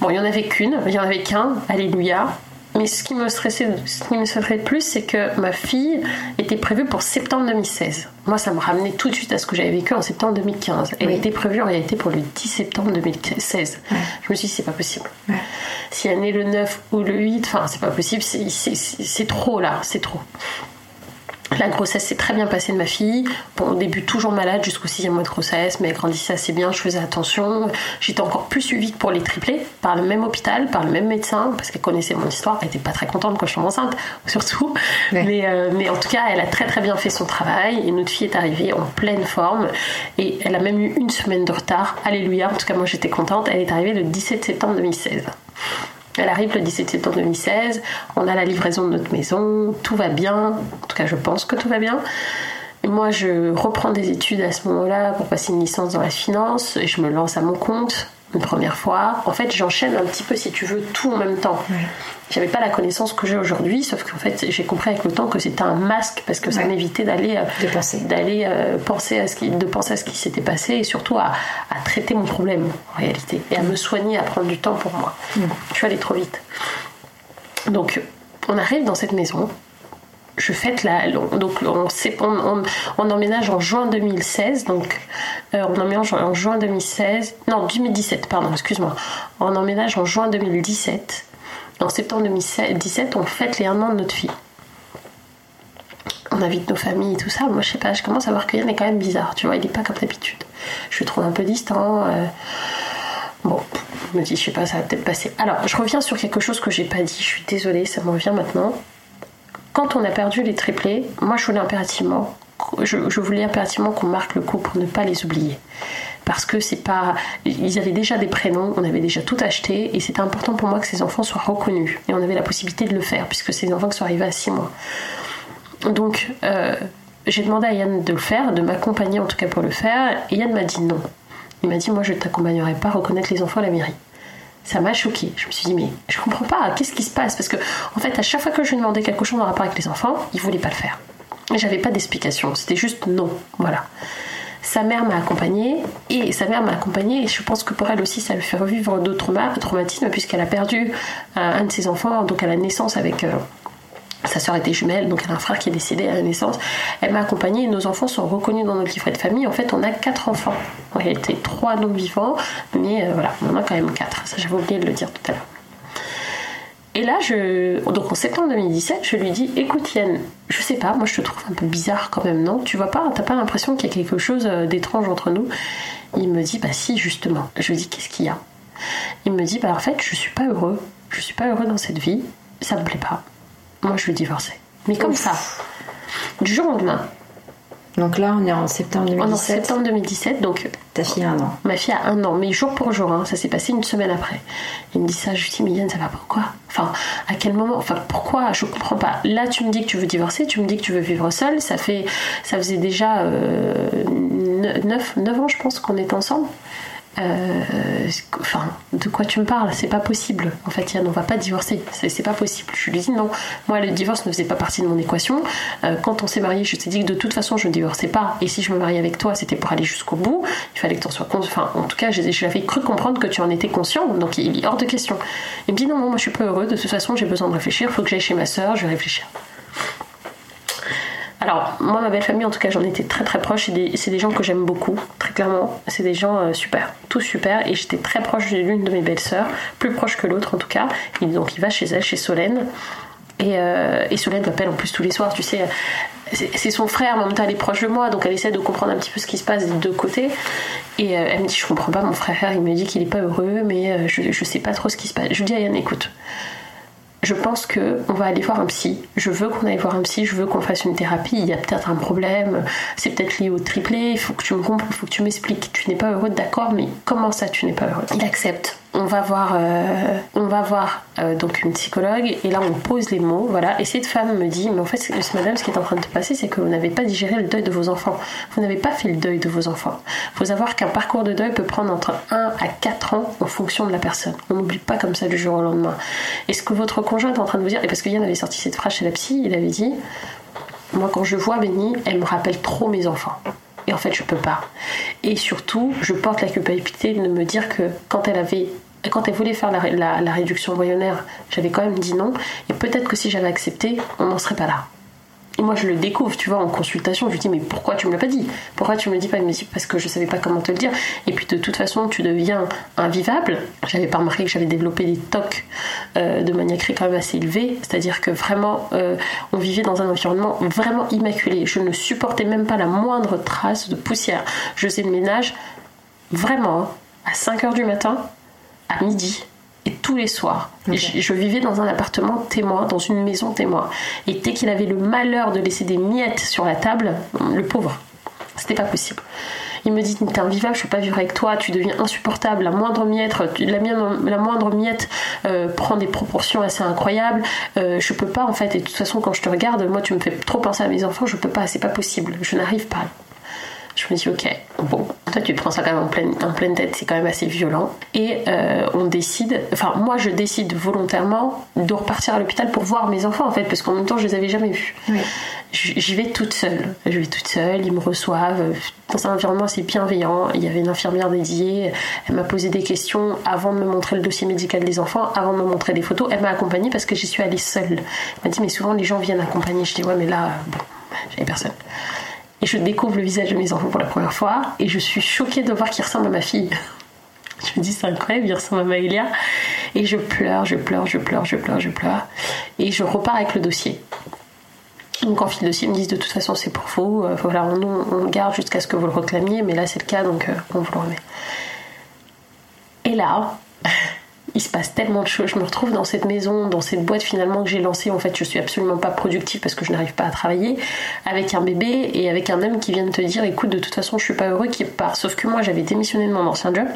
Bon, il n'y en avait qu'une, il n'y en avait qu'un, alléluia. Mais ce qui me stressait, ce qui me stressait plus, c'est que ma fille était prévue pour septembre 2016. Moi, ça me ramenait tout de suite à ce que j'avais vécu en septembre 2015. Elle était prévue en réalité pour le 10 septembre 2016. Je me suis dit, c'est pas possible. Si elle est le 9 ou le 8, enfin, c'est pas possible, c'est trop là, c'est trop. La grossesse s'est très bien passée de ma fille. Bon, au début, toujours malade jusqu'au sixième mois de grossesse, mais elle grandissait assez bien, je faisais attention. J'étais encore plus suivie que pour les triplés, par le même hôpital, par le même médecin, parce qu'elle connaissait mon histoire. Elle était pas très contente quand je suis enceinte, surtout. Mais, euh, mais en tout cas, elle a très très bien fait son travail et notre fille est arrivée en pleine forme. Et elle a même eu une semaine de retard. Alléluia, en tout cas, moi j'étais contente. Elle est arrivée le 17 septembre 2016. Elle arrive le 17 septembre 2016, on a la livraison de notre maison, tout va bien, en tout cas je pense que tout va bien. Moi je reprends des études à ce moment-là pour passer une licence dans la finance et je me lance à mon compte une première fois. En fait, j'enchaîne un petit peu, si tu veux, tout en même temps. J'avais pas la connaissance que j'ai aujourd'hui, sauf qu'en fait, j'ai compris avec le temps que c'était un masque parce que ça m'évitait d'aller euh, d'aller euh, penser à ce qui, de penser à ce qui s'était passé et surtout à, traiter mon problème en réalité et à me soigner, à prendre du temps pour moi. Mm. Je suis allée trop vite. Donc, on arrive dans cette maison je fête la. Donc, on, on, on, emménage en juin 2016. Donc, euh, on emménage en juin 2016. Non, 2017, pardon, excuse-moi. On emménage en juin 2017. En septembre 2017, on fête les un an de notre fille. On invite nos familles et tout ça. Moi, je sais pas, je commence à voir qu'il est quand même bizarre. Tu vois, il est pas comme d'habitude. Je le trouve un peu distant. Euh. Bon, je me dis, je sais pas, ça va peut-être passer. Alors, je reviens sur quelque chose que j'ai pas dit. Je suis désolée, ça me revient maintenant quand on a perdu les triplés, moi je voulais impérativement, je, voulais impérativement qu'on marque le coup pour ne pas les oublier. Parce que c'est pas. Ils avaient déjà des prénoms, on avait déjà tout acheté, et c'était important pour moi que ces enfants soient reconnus. Et on avait la possibilité de le faire, puisque ces enfants sont arrivés à 6 mois. Donc, euh, j'ai demandé à Yann de le faire, de m'accompagner en tout cas pour le faire, et Yann m'a dit non. Il m'a dit Moi, je ne t'accompagnerai pas à reconnaître les enfants à la mairie ça m'a choqué. Je me suis dit, mais je comprends pas, qu'est-ce qui se passe? Parce que, en fait, à chaque fois que je lui demandais quelque chose en rapport avec les enfants, il voulait pas le faire. J'avais pas d'explication, c'était juste non. Voilà. Sa mère m'a accompagnée, et sa mère m'a accompagnée, et je pense que pour elle aussi, ça lui fait revivre d'autres traumatismes, puisqu'elle a perdu euh, un de ses enfants, donc à la naissance avec. Euh, sa sœur était jumelle, donc elle a un frère qui est décédé à la naissance. Elle m'a accompagnée et nos enfants sont reconnus dans notre livret de famille. En fait, on a quatre enfants. En réalité, trois non vivants, mais euh, voilà, on en a quand même quatre. Ça, j'avais oublié de le dire tout à l'heure. Et là, donc en septembre 2017, je lui dis Écoute, Yann, je sais pas, moi je te trouve un peu bizarre quand même, non? Tu vois pas T'as pas l'impression qu'il y a quelque chose euh, d'étrange entre nous? Il me dit Bah si, justement. Je lui dis Qu'est-ce qu'il y a? Il me dit Bah en fait, je suis pas heureux. Je suis pas heureux dans cette vie. Ça me plaît pas moi je veux divorcer. Mais comme ça, du jour au lendemain. Donc là, on est en septembre 2017. En septembre 2017, donc. Ta fille a un an. Ma fille a un an, mais jour pour jour, hein, ça s'est passé une semaine après. Il me dit ça, je lui dis, mais ça va pourquoi? Enfin, à quel moment? Enfin, pourquoi? Je comprends pas. Là, tu me dis que tu veux divorcer, tu me dis que tu veux vivre seule. Ça fait, ça faisait déjà euh, 9, 9 ans, je pense, qu'on est ensemble. Euh, enfin, de quoi tu me parles? C'est pas possible. En fait, Yann, on va pas divorcer. C'est pas possible. Je lui dis non. Moi, le divorce ne faisait pas partie de mon équation. Euh, quand on s'est marié, je t'ai dit que de toute façon, je ne divorçais pas. Et si je me mariais avec toi, c'était pour aller jusqu'au bout. Il fallait que tu en sois conscient. Enfin, en tout cas, j'avais cru comprendre que tu en étais conscient. Donc, il est hors de question. Il me dit non, non, moi, je suis pas heureux. De toute façon, j'ai besoin de réfléchir. Faut que j'aille chez ma soeur. Je vais réfléchir. Alors, moi, ma belle famille, en tout cas, j'en étais très très proche. C'est des, gens que j'aime beaucoup, très clairement. C'est des gens euh, super, tous super. Et j'étais très proche de l'une de mes belles sœurs, plus proche que l'autre en tout cas. Et donc, il va chez elle, chez Solène. Et, euh, Solène m'appelle en plus tous les soirs, tu sais. C'est son frère, mais en même temps, elle est proche de moi, donc elle essaie de comprendre un petit peu ce qui se passe des deux côtés. Et euh, elle me dit Je comprends pas, mon frère, il me dit qu'il est pas heureux, mais je, je sais pas trop ce qui se passe. Je lui dis à Yann Écoute, je pense que on va aller voir un psy. Je veux qu'on aille voir un psy, je veux qu'on fasse une thérapie. Il y a peut-être un problème, c'est peut-être lié au triplé. Il faut que tu me compres, il faut que tu m'expliques. Tu n'es pas heureux, d'accord, mais comment ça tu n'es pas heureux? Il accepte on va voir, euh, on va voir euh, donc une psychologue et là on pose les mots, voilà. Et cette femme me dit, mais en fait, madame, ce qui est en train de se passer, c'est que vous n'avez pas digéré le deuil de vos enfants. Vous n'avez pas fait le deuil de vos enfants. Il faut savoir qu'un parcours de deuil peut prendre entre 1 à 4 ans en fonction de la personne. On n'oublie pas comme ça du jour au lendemain. Et ce que votre conjoint est en train de vous dire, et parce que Yann avait sorti cette phrase chez la psy, il avait dit, moi quand je vois Benny, elle me rappelle trop mes enfants. Et en fait, je peux pas. Et surtout, je porte la culpabilité de me dire que quand elle avait et quand elle voulait faire la, réduction embryonnaire, j'avais quand même dit non. Et peut-être que si j'avais accepté, on n'en serait pas là. Et moi, je le découvre, tu vois, en consultation. Je lui dis, mais pourquoi tu me l'as pas dit? Pourquoi tu me le dis pas? Parce que je savais pas comment te le dire. Et puis, de toute façon, tu deviens invivable. J'avais pas remarqué que j'avais développé des tocs euh, de maniaquerie quand même assez élevés. C'est-à-dire que vraiment, euh, on vivait dans un environnement vraiment immaculé. Je ne supportais même pas la moindre trace de poussière. Je faisais le ménage, vraiment, hein, à 5 h du matin à midi et tous les soirs. Je, vivais dans un appartement témoin, dans une maison témoin. Et dès qu'il avait le malheur de laisser des miettes sur la table, le pauvre, c'était pas possible. Il me dit T'es invivable, je peux pas vivre avec toi, tu deviens insupportable. La moindre miette, la, la moindre miette euh, prend des proportions assez incroyables. Euh, je peux pas en fait. Et de toute façon, quand je te regarde, moi, tu me fais trop penser à mes enfants, je peux pas, c'est pas possible, je n'arrive pas. Je me dis, ok, bon, toi tu prends ça quand même en pleine, en pleine tête, c'est quand même assez violent. Et euh, on décide, enfin, moi je décide volontairement de repartir à l'hôpital pour voir mes enfants en fait, parce qu'en même temps je les avais jamais vus. J'y vais toute seule. Je vais toute seule, ils me reçoivent dans un environnement assez bienveillant. Il y avait une infirmière dédiée, elle m'a posé des questions avant de me montrer le dossier médical des enfants, avant de me montrer des photos. Elle m'a accompagnée parce que j'y suis allée seule. Elle m'a dit, mais souvent les gens viennent accompagner. Je dis, ouais, mais là, bon, j'avais personne et je découvre le visage de mes enfants pour la première fois et je suis choquée de voir qu'il ressemble à ma fille. Je me dis c'est incroyable, il ressemble à Maëlia et je pleure, je pleure, je pleure, je pleure, je pleure et je repars avec le dossier. Donc en fil de dossier, ils me disent de toute façon c'est pour vous, euh, voilà, on, on, garde jusqu'à ce que vous le réclamiez, mais là c'est le cas donc euh, on vous le remet. Et là, il se passe tellement de choses. Je me retrouve dans cette maison, dans cette boîte finalement que j'ai lancée. En fait, je suis absolument pas productive parce que je n'arrive pas à travailler avec un bébé et avec un homme qui vient de te dire écoute, de toute façon, je suis pas heureux, qui part. Sauf que moi, j'avais démissionné de mon ancien job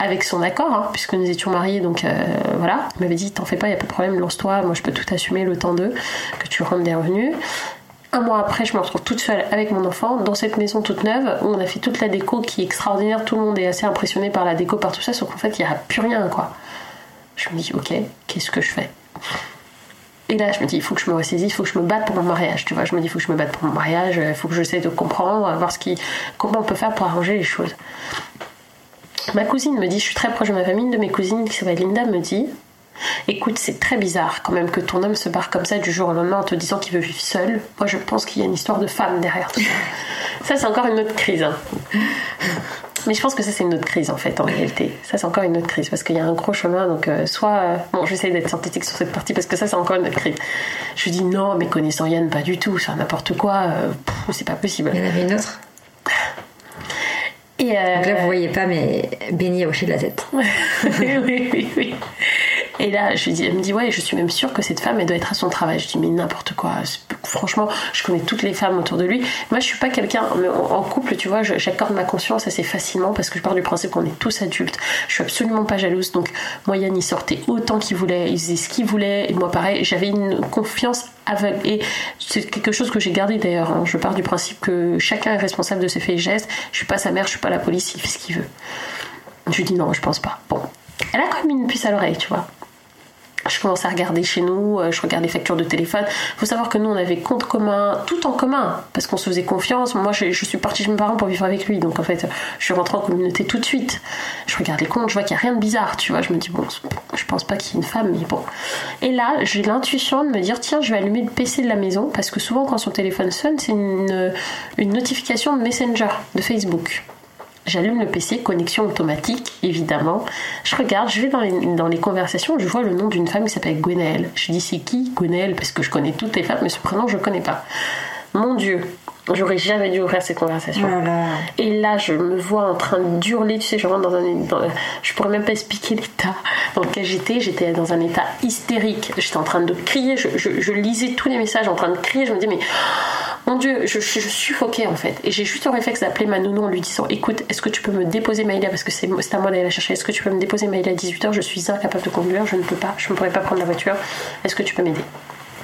avec son accord, hein, puisque nous étions mariés, donc euh, voilà. Il m'avait dit T'en fais pas, y a pas de problème, lance-toi, moi je peux tout assumer le temps d'eux, que tu rentres des revenus. Un mois après, je me retrouve toute seule avec mon enfant dans cette maison toute neuve où on a fait toute la déco qui est extraordinaire. Tout le monde est assez impressionné par la déco, par tout ça, sauf qu'en fait, il n'y a plus rien quoi. Je me dis, ok, qu'est-ce que je fais? Et là, je me dis, il faut que je me ressaisisse, il faut que je me batte pour mon mariage. Tu vois, je me dis, il faut que je me batte pour mon mariage, il faut que j'essaie de comprendre, voir ce qui, comment on peut faire pour arranger les choses. Ma cousine me dit, je suis très proche de ma famille, une de mes cousines qui s'appelle Linda me dit, écoute, c'est très bizarre quand même que ton homme se barre comme ça du jour au lendemain en te disant qu'il veut vivre seul. Moi, je pense qu'il y a une histoire de femme derrière tout ça. Ça, c'est encore une autre crise. Hein. Mais je pense que ça, c'est une autre crise en fait, en réalité. Ça, c'est encore une autre crise parce qu'il y a un gros chemin. Donc, euh, soit. Euh, bon, j'essaie d'être synthétique sur cette partie parce que ça, c'est encore une autre crise. Je dis non, mais connaissant Yann, pas du tout. Ça, n'importe quoi. Euh, c'est pas possible. Il y en avait une autre? Et Donc là, vous voyez pas, mais Benny a hoché de la tête. oui, oui, oui. Et là, je dis, elle me dit, ouais, je suis même sûre que cette femme, elle doit être à son travail. Je dis, mais n'importe quoi. Franchement, je connais toutes les femmes autour de lui. Moi, je suis pas quelqu'un, en couple, tu vois, j'accorde ma conscience assez facilement parce que je pars du principe qu'on est tous adultes. Je suis absolument pas jalouse. Donc, moi, Yann, il sortait autant qu'il voulait, il faisait ce qu'il voulait. Et moi, pareil, j'avais une confiance aveugle. Et c'est quelque chose que j'ai gardé d'ailleurs. Hein. Je pars du principe que chacun est responsable de ses faits et gestes. Je suis pas sa mère, je suis pas la police, il fait ce qu'il veut. Je lui dis non, je pense pas. Bon. Elle a même une puce à l'oreille, tu vois. Je commence à regarder chez nous, euh, je regarde les factures de téléphone. Il faut savoir que nous, on avait compte commun, tout en commun, parce qu'on se faisait confiance. Moi, je, suis partie chez mes parents pour vivre avec lui, donc en fait, je suis rentrée en communauté tout de suite. Je regarde les comptes, je vois qu'il n'y a rien de bizarre, tu vois. Je me dis, bon, je pense pas qu'il y ait une femme, mais bon. Et là, j'ai l'intuition de me dire, tiens, je vais allumer le PC de la maison, parce que souvent, quand son téléphone sonne, c'est une, une notification de Messenger, de Facebook. J'allume le PC, connexion automatique, évidemment. Je regarde, je vais dans les, dans les conversations, je vois le nom d'une femme qui s'appelle Gwenaëlle. Je dis c'est qui Gwenaëlle? Parce que je connais toutes les femmes, mais ce prénom je connais pas. Mon Dieu, J'aurais jamais dû ouvrir cette conversation. Et là, je me vois en train d'hurler, tu sais, je rentre dans un. je pourrais même pas expliquer l'état dans lequel j'étais. J'étais dans un état hystérique. J'étais en train de crier. Je, je, lisais tous les messages en train de crier. Je me dis, mais mon Dieu, je, je, suffoquais en fait. Et j'ai juste le réflexe d'appeler ma nounou en lui disant Écoute, est-ce que tu peux me déposer Maïla Parce que c'est à moi d'aller la chercher. Est-ce que tu peux me déposer Maïla à 18h Je suis incapable de conduire. Je ne peux pas. Je ne pourrais pas prendre la voiture. Est-ce que tu peux m'aider?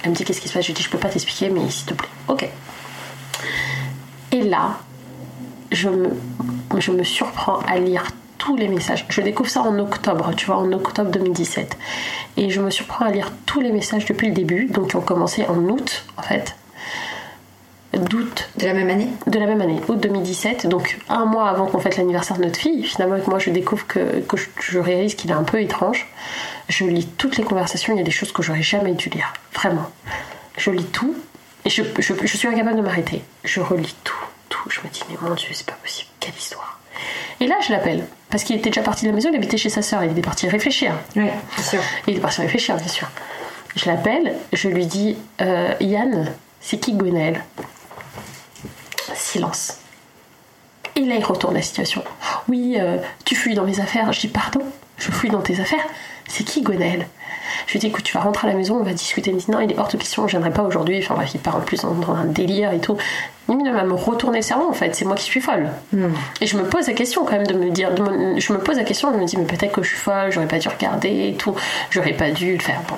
Elle me dit Qu'est-ce qui se passe? Je dis Je peux pas t'expliquer, mais s'il te plaît. Ok. Et là, je me, je me surprends à lire tous les messages. Je découvre ça en octobre, tu vois, en octobre 2017. Et je me surprends à lire tous les messages depuis le début, donc qui ont commencé en août, en fait. D'août. De la même année De la même année, août 2017. Donc un mois avant qu'on fête l'anniversaire de notre fille, finalement, avec moi, je découvre que, que je, réalise qu'il est un peu étrange. Je lis toutes les conversations, il y a des choses que j'aurais jamais dû lire. Vraiment. Je lis tout, et je, je, suis incapable de m'arrêter. Je relis tout, tout. Je me dis, mais mon Dieu, c'est pas possible. Quelle histoire. Et là, je l'appelle. Parce qu'il était déjà parti de la maison, il habitait chez sa sœur. Il était parti réfléchir. Oui, bien sûr. Il est parti réfléchir, bien sûr. Je l'appelle, je lui dis, euh, Yann, c'est qui Gwenaël Silence. Et là, il retourne la situation. Oui, euh, tu fuis dans mes affaires. Je dis, pardon, je fuis dans tes affaires. C'est qui Gwenaël je lui dis écoute, tu vas rentrer à la maison, on va discuter. Il me dit non, il est hors de question, je viendrai pas aujourd'hui. Enfin bref, il part en plus dans, un délire et tout. Il va me retourner le cerveau en fait, c'est moi qui suis folle. Hmm. Et je me pose la question quand même de me dire, je me pose la question, je me dis mais peut-être que je suis folle, j'aurais pas dû regarder et tout, j'aurais pas dû le faire. Bon,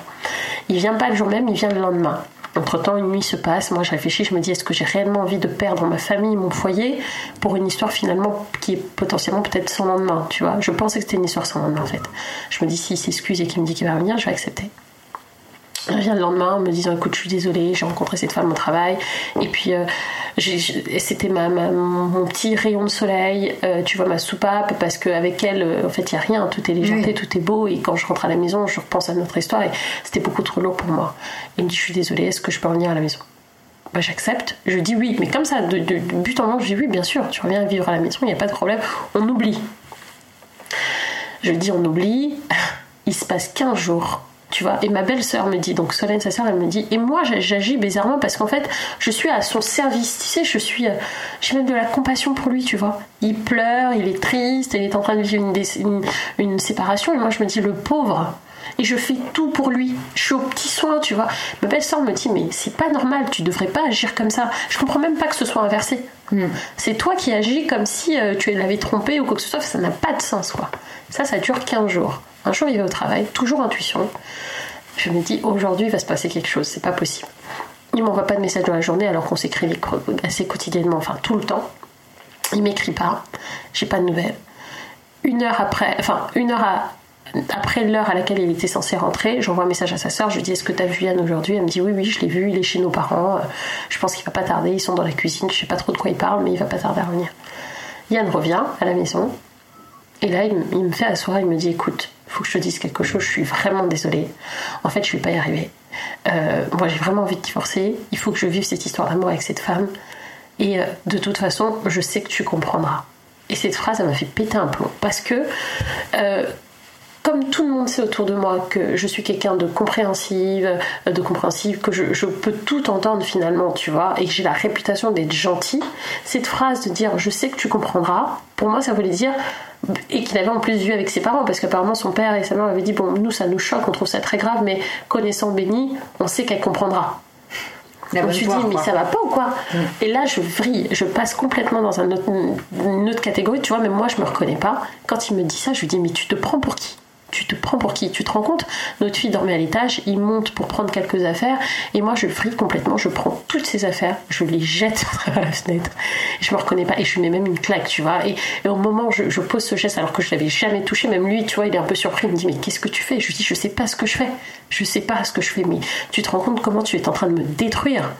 il vient pas le jour même, il vient le lendemain. Entre-temps, une nuit se passe, moi je réfléchis, je me dis est-ce que j'ai réellement envie de perdre ma famille, mon foyer, pour une histoire finalement qui est potentiellement peut-être sans lendemain, tu vois? Je pensais que c'était une histoire sans lendemain en fait. Je me dis s'il s'excuse et qu'il me dit qu'il va revenir, je vais accepter. Je reviens le lendemain en me disant écoute je suis désolée j'ai rencontré cette femme au travail. Et puis euh, c'était ma, mon petit rayon de soleil euh, tu vois ma soupape parce qu'avec elle euh, en fait il n'y a rien. Tout est légenté tout est beau. Et quand je rentre à la maison je repense à notre histoire. Et c'était beaucoup trop lourd pour moi. Il me dit je suis désolée est-ce que je peux revenir à la maison? Bah, j'accepte, je dis oui, mais comme ça, de, de, but en blanc, je dis oui, bien sûr, tu reviens vivre à la maison, il n'y a pas de problème, on oublie. Je dis on oublie, il se passe 15 jours tu vois. Et ma belle-sœur me dit, donc Solène, sa sœur, elle me dit, et moi j'agis bizarrement parce qu'en fait, je suis à son service, tu sais, je suis, euh, j'ai même de la compassion pour lui, tu vois. Il pleure, il est triste, il est en train de vivre une, une, séparation, et moi je me dis, le pauvre. Et je fais tout pour lui. Je suis au petit soin, tu vois. Ma belle-sœur me dit, mais c'est pas normal, tu devrais pas agir comme ça. Je comprends même pas que ce soit inversé. Hmm. C'est toi qui agis comme si euh, tu l'avais trompé ou quoi que ce soit, ça n'a pas de sens, quoi. Ça, ça dure 15 jours. Un jour, il va au travail, toujours intuition. Je me dis, aujourd'hui, il va se passer quelque chose, c'est pas possible. Il m'envoie pas de message dans la journée alors qu'on s'écrit assez quotidiennement, enfin tout le temps. Il m'écrit pas, j'ai pas de nouvelles. Une heure après, enfin une heure après l'heure à laquelle il était censé rentrer, j'envoie un message à sa soeur, je lui dis est-ce que tu as vu Yann aujourd'hui? Elle me dit oui oui je l'ai vu, il est chez nos parents, je pense qu'il va pas tarder, ils sont dans la cuisine, je sais pas trop de quoi il parle mais il va pas tarder à revenir. Yann revient à la maison et là il me fait asseoir, il me dit écoute, faut que je te dise quelque chose, je suis vraiment désolée. En fait, je vais pas y arriver. Euh, moi, j'ai vraiment envie de divorcer. Il faut que je vive cette histoire d'amour avec cette femme. Et euh, de toute façon, je sais que tu comprendras. Et cette phrase, elle m'a fait péter un plomb. Parce que, euh, comme tout le monde sait autour de moi que je suis quelqu'un de compréhensive, de compréhensive, que je, je, peux tout entendre finalement, tu vois, et que j'ai la réputation d'être gentil, cette phrase de dire je sais que tu comprendras, pour moi, ça voulait dire et qu'il avait en plus vu avec ses parents parce qu'apparemment son père et sa mère avaient dit bon nous ça nous choque on trouve ça très grave mais connaissant Béni on sait qu'elle comprendra. Je me suis dit mais ça va pas ou quoi mm. et là je vrille je passe complètement dans un autre, une autre catégorie tu vois mais moi je me reconnais pas. Quand il me dit ça je lui dis mais tu te prends pour qui? Tu te prends pour qui? Tu te rends compte? Notre fille dormait à l'étage, il monte pour prendre quelques affaires, et moi je frise complètement, je prends toutes ses affaires, je les jette à la fenêtre. Je me reconnais pas, et je lui mets même une claque, tu vois. Et, au moment où je, pose ce geste, alors que je l'avais jamais touché, même lui, tu vois, il est un peu surpris, il me dit Mais qu'est-ce que tu fais? Je lui dis Je sais pas ce que je fais, je sais pas ce que je fais, mais tu te rends compte comment tu es en train de me détruire?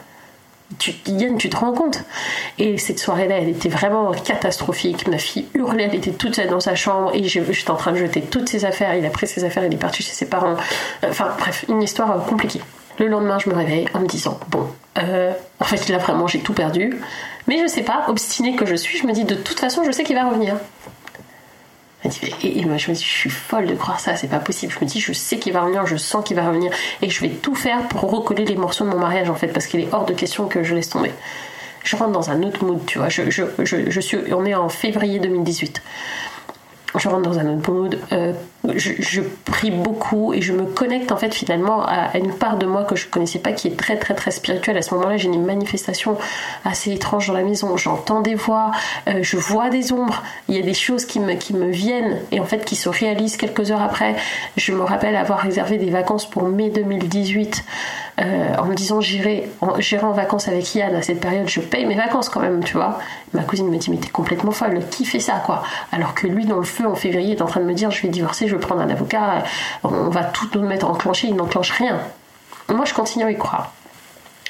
Tu, Yann, tu te rends compte Et cette soirée-là, elle était vraiment catastrophique. Ma fille hurlait, elle était toute seule dans sa chambre et j'étais en train de jeter toutes ses affaires. Il a pris ses affaires, il est parti chez ses parents. Enfin, bref, une histoire euh, compliquée. Le lendemain, je me réveille en me disant Bon, euh, en fait, là, vraiment, j'ai tout perdu. Mais je sais pas, obstinée que je suis, je me dis De toute façon, je sais qu'il va revenir. Et, moi, je me dis, je suis folle de croire ça, c'est pas possible. Je me dis, je sais qu'il va revenir, je sens qu'il va revenir, et je vais tout faire pour recoller les morceaux de mon mariage, en fait, parce qu'il est hors de question que je laisse tomber. Je rentre dans un autre mood, tu vois. Je, je, je suis, on est en février 2018 je rentre dans un autre mood, euh, je, prie beaucoup et je me connecte en fait finalement à, une part de moi que je connaissais pas qui est très très très spirituelle. À ce moment-là, j'ai une manifestation assez étrange dans la maison. J'entends des voix, euh, je vois des ombres, il y a des choses qui me, qui me viennent et en fait qui se réalisent quelques heures après. Je me rappelle avoir réservé des vacances pour mai 2018 euh, en me disant j'irai en, en vacances avec Yann à cette période, je paye mes vacances quand même, tu vois. Ma cousine me dit mais t'es complètement folle, qui fait ça quoi? Alors que lui dans le feu en février est en train de me dire je vais divorcer, je vais prendre un avocat, on va tout nous mettre enclenché, il n'enclenche rien. Moi je continue à y croire.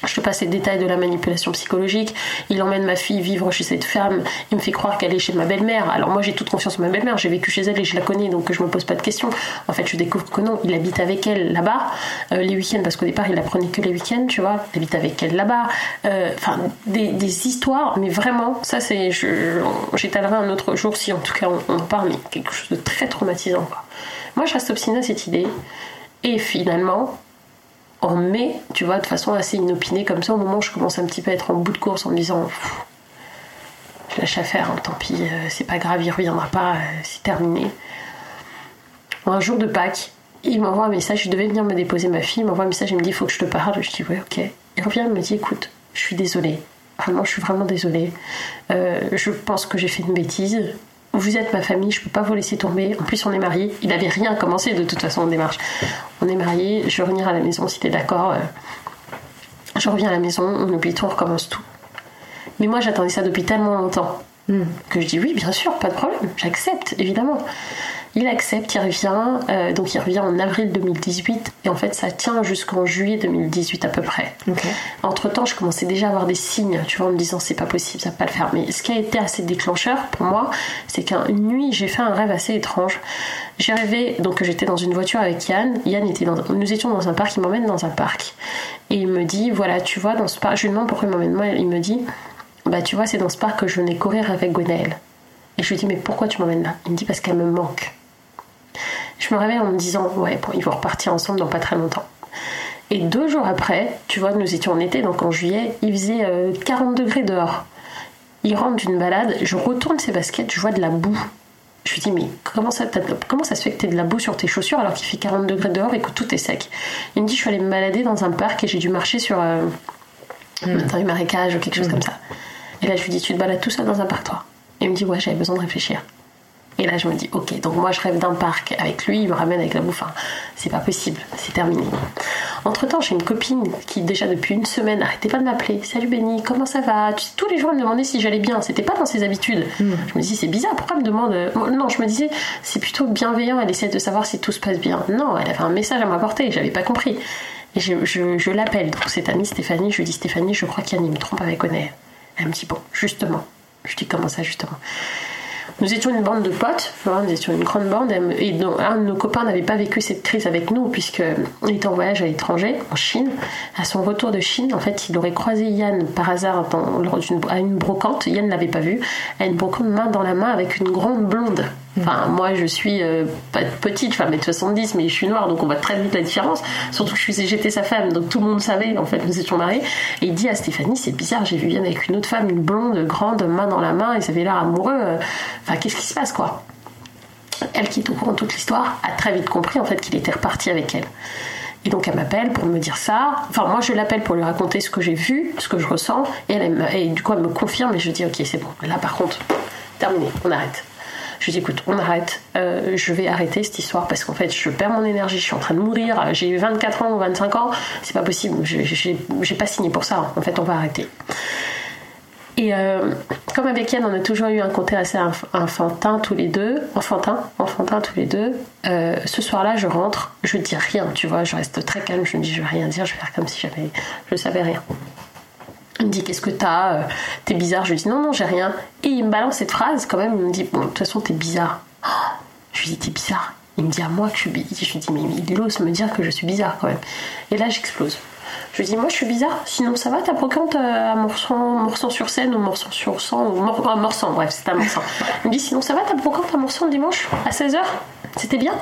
Je te passe les détails de la manipulation psychologique. Il emmène ma fille vivre chez cette femme. Il me fait croire qu'elle est chez ma belle-mère. Alors moi, j'ai toute confiance en ma belle-mère. J'ai vécu chez elle et je la connais, donc je me pose pas de questions. En fait, je découvre que non, il habite avec elle là-bas euh, les week-ends parce qu'au départ, il la prenait que les week-ends, tu vois. Il habite avec elle là-bas. Euh, enfin, des, histoires, mais vraiment, ça c'est, j'étalerai un autre jour si en tout cas on, en parle, mais quelque chose de très traumatisant. Moi, je reste obstinée à cette idée. Et finalement, en tu vois, de façon assez inopinée comme ça, au moment où je commence un petit peu à être en bout de course en me disant je lâche à faire, hein, tant pis, euh, c'est pas grave, il reviendra pas, euh, c'est terminé. Un jour de Pâques, il m'envoie un message, je devais venir me déposer ma fille, il m'envoie un message, il me dit faut que je te parle. Je dis ouais, ok. Il revient, il me dit écoute, je suis désolée, vraiment, je suis vraiment désolée. Euh, je pense que j'ai fait une bêtise, vous êtes ma famille, je peux pas vous laisser tomber. En plus, on est mariés. Il n'avait rien commencé de toute façon en démarche. On est mariés, je vais revenir à la maison si tu es d'accord. Euh, je reviens à la maison, on oublie tout, on recommence tout. Mais moi, j'attendais ça depuis tellement longtemps hmm. que je dis oui, bien sûr, pas de problème, j'accepte, évidemment. Il accepte, il revient, euh, donc il revient en avril 2018 et en fait ça tient jusqu'en juillet 2018 à peu près. Entre temps, je commençais déjà à avoir des signes, tu vois, en me disant c'est pas possible, ça va pas le faire. Mais ce qui a été assez déclencheur pour moi, c'est qu'une nuit j'ai fait un rêve assez étrange. J'ai rêvé donc que j'étais dans une voiture avec Yann. Yann était dans, nous étions dans un parc, il m'emmène dans un parc et il me dit voilà tu vois dans ce parc, je lui demande pourquoi il m'emmène moi, il me dit bah tu vois c'est dans ce parc que je venais courir avec Gwenaël. Et je lui dis mais pourquoi tu m'emmènes là? Il me dit parce qu'elle me manque. Je me réveille en me disant, ouais, bon, ils vont repartir ensemble dans pas très longtemps. Et deux jours après, tu vois, nous étions en été, donc en juillet, il faisait 40 euh, degrés dehors. Il rentre d'une balade, je retourne ses baskets, je vois de la boue. Je lui dis, mais comment ça, comment ça se fait que tu de la boue sur tes chaussures alors qu'il fait 40 degrés dehors et que tout est sec? Il me dit, je suis allée me balader dans un parc et j'ai dû marcher sur euh, mmh. un marécage ou quelque chose hmm. comme ça. Et là, je lui dis, tu te balades tout seul dans un parc, toi? Et il me dit, ouais, j'avais besoin de réfléchir. Et là, je me dis, ok, donc moi je rêve d'un parc avec lui, il me ramène avec la bouffe. Enfin, c'est pas possible, c'est terminé. Entre temps, j'ai une copine qui, déjà depuis une semaine, n'arrêtait pas de m'appeler. Salut Benny, comment ça va? Tous les jours, elle me demandait si j'allais bien. C'était pas dans ses habitudes. Hmm. Je me dis, c'est bizarre, pourquoi elle me demande euh, Non, je me disais, c'est plutôt bienveillant, elle essaie de savoir si tout se passe bien. Non, elle avait un message à m'apporter, j'avais pas compris. Et je, je, l'appelle, donc cette amie Stéphanie, je lui dis, Stéphanie, je crois qu'Yann me trompe avec Oner. Elle me dit, bon, justement. Je dis, comment ça, justement? Nous étions une bande de potes, nous étions une grande bande, et un de nos copains n'avait pas vécu cette crise avec nous, puisqu'il était en voyage à l'étranger, en Chine. À son retour de Chine, en fait, il aurait croisé Yann par hasard à une brocante. Yann ne l'avait pas vu, à une brocante main dans la main avec une grande blonde. Enfin, moi, je suis euh, petite, enfin, mais 70, mais je suis noire, donc on voit très vite la différence. Surtout que j'étais sa femme, donc tout le monde savait, en fait, nous étions mariés. Et il dit à Stéphanie, c'est bizarre, j'ai vu Yann avec une autre femme, une blonde, grande, main dans la main, ils avaient l'air amoureux. Enfin, qu'est-ce qui se passe, quoi? Elle, qui est au courant de toute l'histoire, a très vite compris, en fait, qu'il était reparti avec elle. Et donc elle m'appelle pour me dire ça. Enfin, moi je l'appelle pour lui raconter ce que j'ai vu, ce que je ressens. Et, et du coup elle me confirme et je dis ok c'est bon. Là par contre, terminé, on arrête Je dis écoute, on arrête, euh, je vais arrêter cette histoire parce qu'en fait, je perds mon énergie, je suis en train de mourir, j'ai eu 24 ans ou 25 ans, c'est pas possible, j'ai pas signé pour ça, en fait, on va arrêter. Et euh, comme avec Yann, on a toujours eu un côté assez enfantin tous les deux, enfantin, enfantin tous les deux. Euh, ce soir-là, je rentre, je dis rien, tu vois, je reste très calme, je me dis je vais rien dire, je vais faire comme si j'avais, je savais rien. Il me dit qu'est-ce que t'as, euh, t'es bizarre. Je lui dis non non j'ai rien. Et il me balance cette phrase quand même. Il me dit bon de toute façon t'es bizarre. je lui dis t'es bizarre. Il me dit à moi que je suis bizarre. Je lui dis mais il ose me dire que je suis bizarre quand même. Et là j'explose. Je lui dis, moi je suis bizarre, sinon ça va, t'as brocante euh, à Morsan, sur scène ou Morsan sur sang ou Mor à Morsan, bref, c'est à Morsan. Il me dit, sinon ça va, t'as brocante à le dimanche à 16h C'était bien?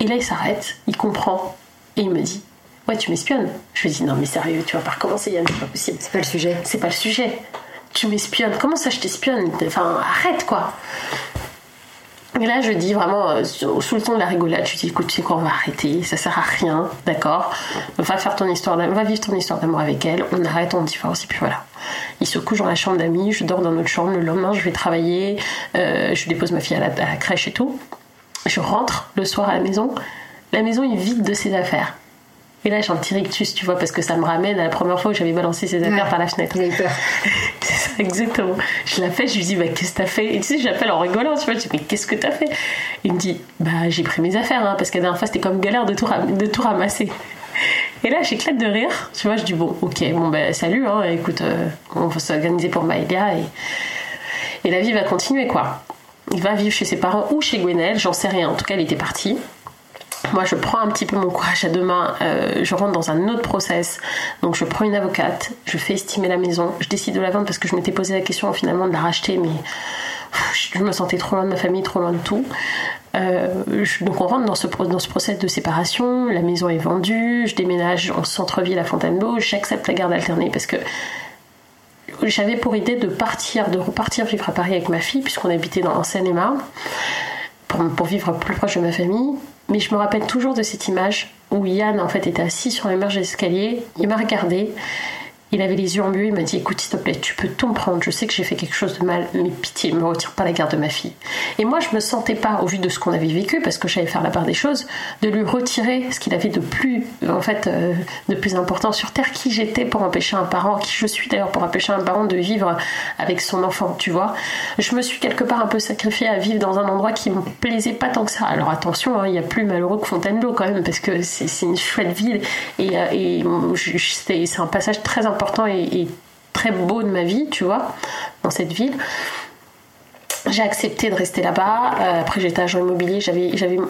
Et là il s'arrête, il comprend et il me dit, ouais, tu m'espionnes. Je lui dis, non mais sérieux, tu vas pas recommencer Yann, c'est pas possible. C'est pas le sujet. C'est pas le sujet. Tu m'espionnes. Comment ça je t'espionne? Enfin, arrête quoi. Et là, je dis vraiment, euh, sous le ton de la rigolade, je dis écoute, tu sais quoi, on va arrêter, ça sert à rien, d'accord? Va faire ton histoire, va vivre ton histoire d'amour avec elle, on arrête, on divorce, et puis voilà. Il se couche dans la chambre d'amis, je dors dans notre chambre, le lendemain, je vais travailler, euh, je dépose ma fille à la, à la crèche et tout. Je rentre le soir à la maison, la maison est vide de ses affaires. Et là, j'ai un petit rictus, tu vois, parce que ça me ramène à la première fois où j'avais balancé ses affaires par la fenêtre. J'ai peur. c'est ça, exactement. Je la fais, je lui dis, bah, qu'est-ce que t'as fait? Et tu sais, j'appelle en rigolant, tu vois, je dis, mais qu'est-ce que t'as fait? Il me dit, bah, j'ai pris mes affaires, hein, parce qu'à la dernière fois, c'était comme galère de tout, de tout ramasser. Et là, j'éclate de rire, tu vois, je dis, bon, ok, bon, bah, salut, hein, écoute, euh, on va s'organiser pour Maïlia et, et la vie va continuer, quoi. Il va vivre chez ses parents ou chez Gwenelle, j'en sais rien, en tout cas, il était parti. Moi, je prends un petit peu mon courage à deux mains, euh, je rentre dans un autre process. Donc, je prends une avocate, je fais estimer la maison, je décide de la vendre parce que je m'étais posé la question finalement de la racheter, mais je me sentais trop loin de ma famille, trop loin de tout. Euh, donc, on rentre dans ce, dans ce process de séparation, la maison est vendue, je déménage en centre-ville à Fontainebleau, j'accepte la garde alternée parce que j'avais pour idée de partir, de repartir vivre à Paris avec ma fille, puisqu'on habitait dans, en Seine-et-Marne, pour, pour vivre plus proche de ma famille. Mais je me rappelle toujours de cette image où Yann en fait était assis sur les marches de l'escalier, il m'a regardé il avait les yeux embués, il m'a dit écoute s'il te plaît, tu peux tout me prendre, je sais que j'ai fait quelque chose de mal, mais pitié, me retire pas la garde de ma fille. Et moi je me sentais pas, au vu de ce qu'on avait vécu, parce que j'allais faire la part des choses, de lui retirer ce qu'il avait de plus, en fait, euh, de plus important sur Terre, qui j'étais pour empêcher un parent, qui je suis d'ailleurs pour empêcher un parent de vivre avec son enfant, tu vois. Je me suis quelque part un peu sacrifiée à vivre dans un endroit qui me plaisait pas tant que ça. Alors attention, hein, il y a plus malheureux que Fontainebleau quand même, parce que c'est une chouette ville, et, euh, et c'est un passage très important important et, très beau de ma vie, tu vois, dans cette ville j'ai accepté de rester là-bas. Euh, après, j'étais agent immobilier.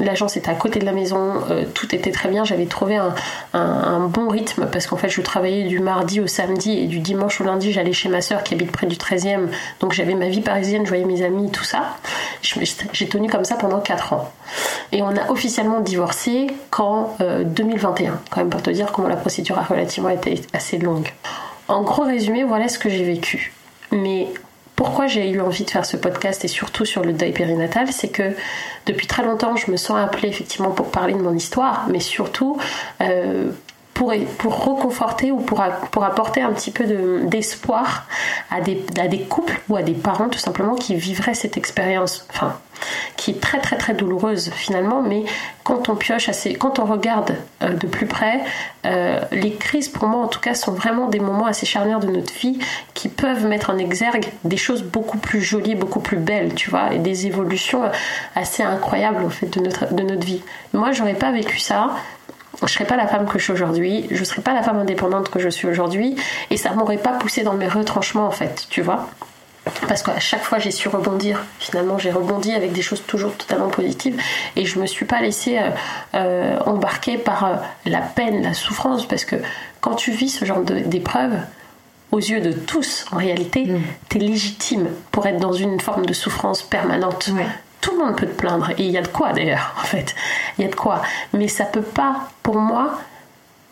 L'agence était à côté de la maison. Euh, tout était très bien. J'avais trouvé un, bon rythme parce qu'en fait, je travaillais du mardi au samedi et du dimanche au lundi, j'allais chez ma soeur qui habite près du 13e. Donc, j'avais ma vie parisienne, je voyais mes amis, tout ça. j'ai tenu comme ça pendant 4 ans. Et on a officiellement divorcé qu'en 2021. Euh, Quand même, pour te dire comment la procédure a relativement été assez longue. En gros résumé, voilà ce que j'ai vécu. Mais pourquoi j'ai eu envie de faire ce podcast et surtout sur le deuil périnatal, c'est que depuis très longtemps, je me sens appelée effectivement pour parler de mon histoire, mais surtout euh, pour, pour reconforter ou pour, apporter un petit peu d'espoir à, des, couples ou à des parents tout simplement qui vivraient cette expérience, qui est très très très douloureuse finalement, mais quand on pioche assez, quand on regarde euh, de plus près, euh, les crises pour moi en tout cas sont vraiment des moments assez charnières de notre vie qui peuvent mettre en exergue des choses beaucoup plus jolies, beaucoup plus belles, tu vois, et des évolutions assez incroyables au fait de notre, de notre vie. Moi j'aurais pas vécu ça je serais pas la femme que je suis aujourd'hui, je serais pas la femme indépendante que je suis aujourd'hui, et ça m'aurait pas poussé dans mes retranchements en fait, tu vois. Parce qu'à chaque fois j'ai su rebondir, finalement j'ai rebondi avec des choses toujours totalement positives et je me suis pas laissée euh, euh, embarquer par euh, la peine, la souffrance, parce que quand tu vis ce genre d'épreuve, aux yeux de tous, en réalité, mm. tu es légitime pour être dans une forme de souffrance permanente tout le monde peut te plaindre. Et il y a de quoi d'ailleurs, en fait. Il y a de quoi. Mais ça peut pas, pour moi,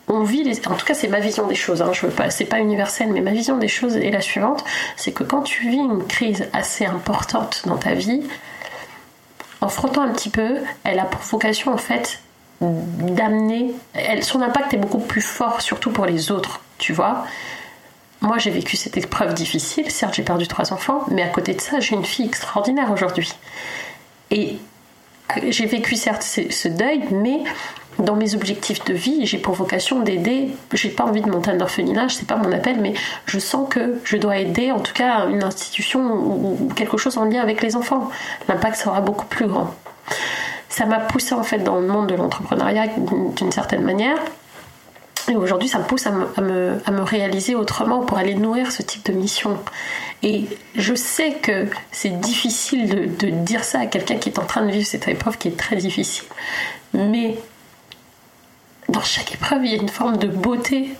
on vit. En tout cas, c'est ma vision des choses. Hein. Je veux pas, c'est pas universel, mais ma vision des choses est la suivante c'est que quand tu vis une crise assez importante dans ta vie, en frottant un petit peu, elle a pour vocation, en fait, d'amener. Son impact est beaucoup plus fort, surtout pour les autres, tu vois. moi j'ai vécu cette épreuve difficile, certes j'ai perdu trois enfants, mais à côté de ça j'ai une fille extraordinaire aujourd'hui. Et j'ai vécu certes ce deuil, mais dans mes objectifs de vie, j'ai pour vocation d'aider. J'ai pas envie de monter un orphelinat, c'est pas mon appel, mais je sens que je dois aider, en tout cas, une institution ou quelque chose en lien avec les enfants. L'impact sera beaucoup plus grand. Ça m'a poussé en fait dans le monde de l'entrepreneuriat d'une certaine manière. Et aujourd'hui, ça me pousse à me, à, me, réaliser autrement pour aller nourrir ce type de mission. Et je sais que c'est difficile de, de dire ça à quelqu'un qui est en train de vivre cette épreuve qui est très difficile. Mais dans chaque épreuve, il y a une forme de beauté,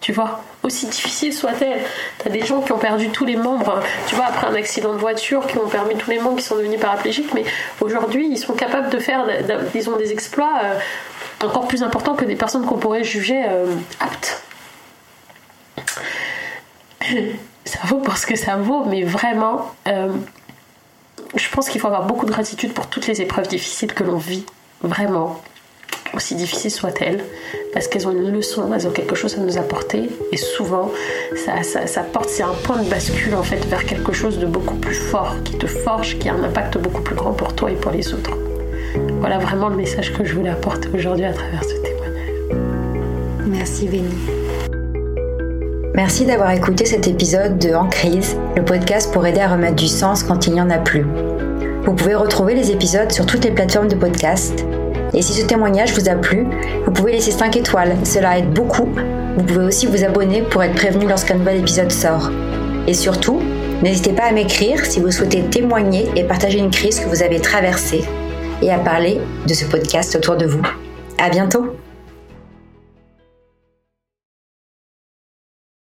tu vois, aussi difficile soit-elle. T'as des gens qui ont perdu tous les membres, tu vois, après un accident de voiture, qui ont perdu tous les membres, qui sont devenus paraplégiques, mais aujourd'hui, ils sont capables de faire, ils ont des exploits euh, encore plus importants que des personnes qu'on pourrait juger euh, aptes. Ça vaut pour ce que ça vaut, mais vraiment, euh, je pense qu'il faut avoir beaucoup de gratitude pour toutes les épreuves difficiles que l'on vit, vraiment aussi difficiles soient-elles, parce qu'elles ont une leçon, elles ont quelque chose à nous apporter, et souvent, ça, porte, c'est un point de bascule en fait vers quelque chose de beaucoup plus fort, qui te forge, qui a un impact beaucoup plus grand pour toi et pour les autres. Voilà vraiment le message que je voulais apporter aujourd'hui à travers ce témoignage. Merci Béni. Merci d'avoir écouté cet épisode de En crise, le podcast pour aider à remettre du sens quand il n'y en a plus. Vous pouvez retrouver les épisodes sur toutes les plateformes de podcast et si ce témoignage vous a plu, vous pouvez laisser 5 étoiles, cela aide beaucoup. Vous pouvez aussi vous abonner pour être prévenu lorsqu'un nouvel épisode sort. Et surtout, n'hésitez pas à m'écrire si vous souhaitez témoigner et partager une crise que vous avez traversée et à parler de ce podcast autour de vous. À bientôt!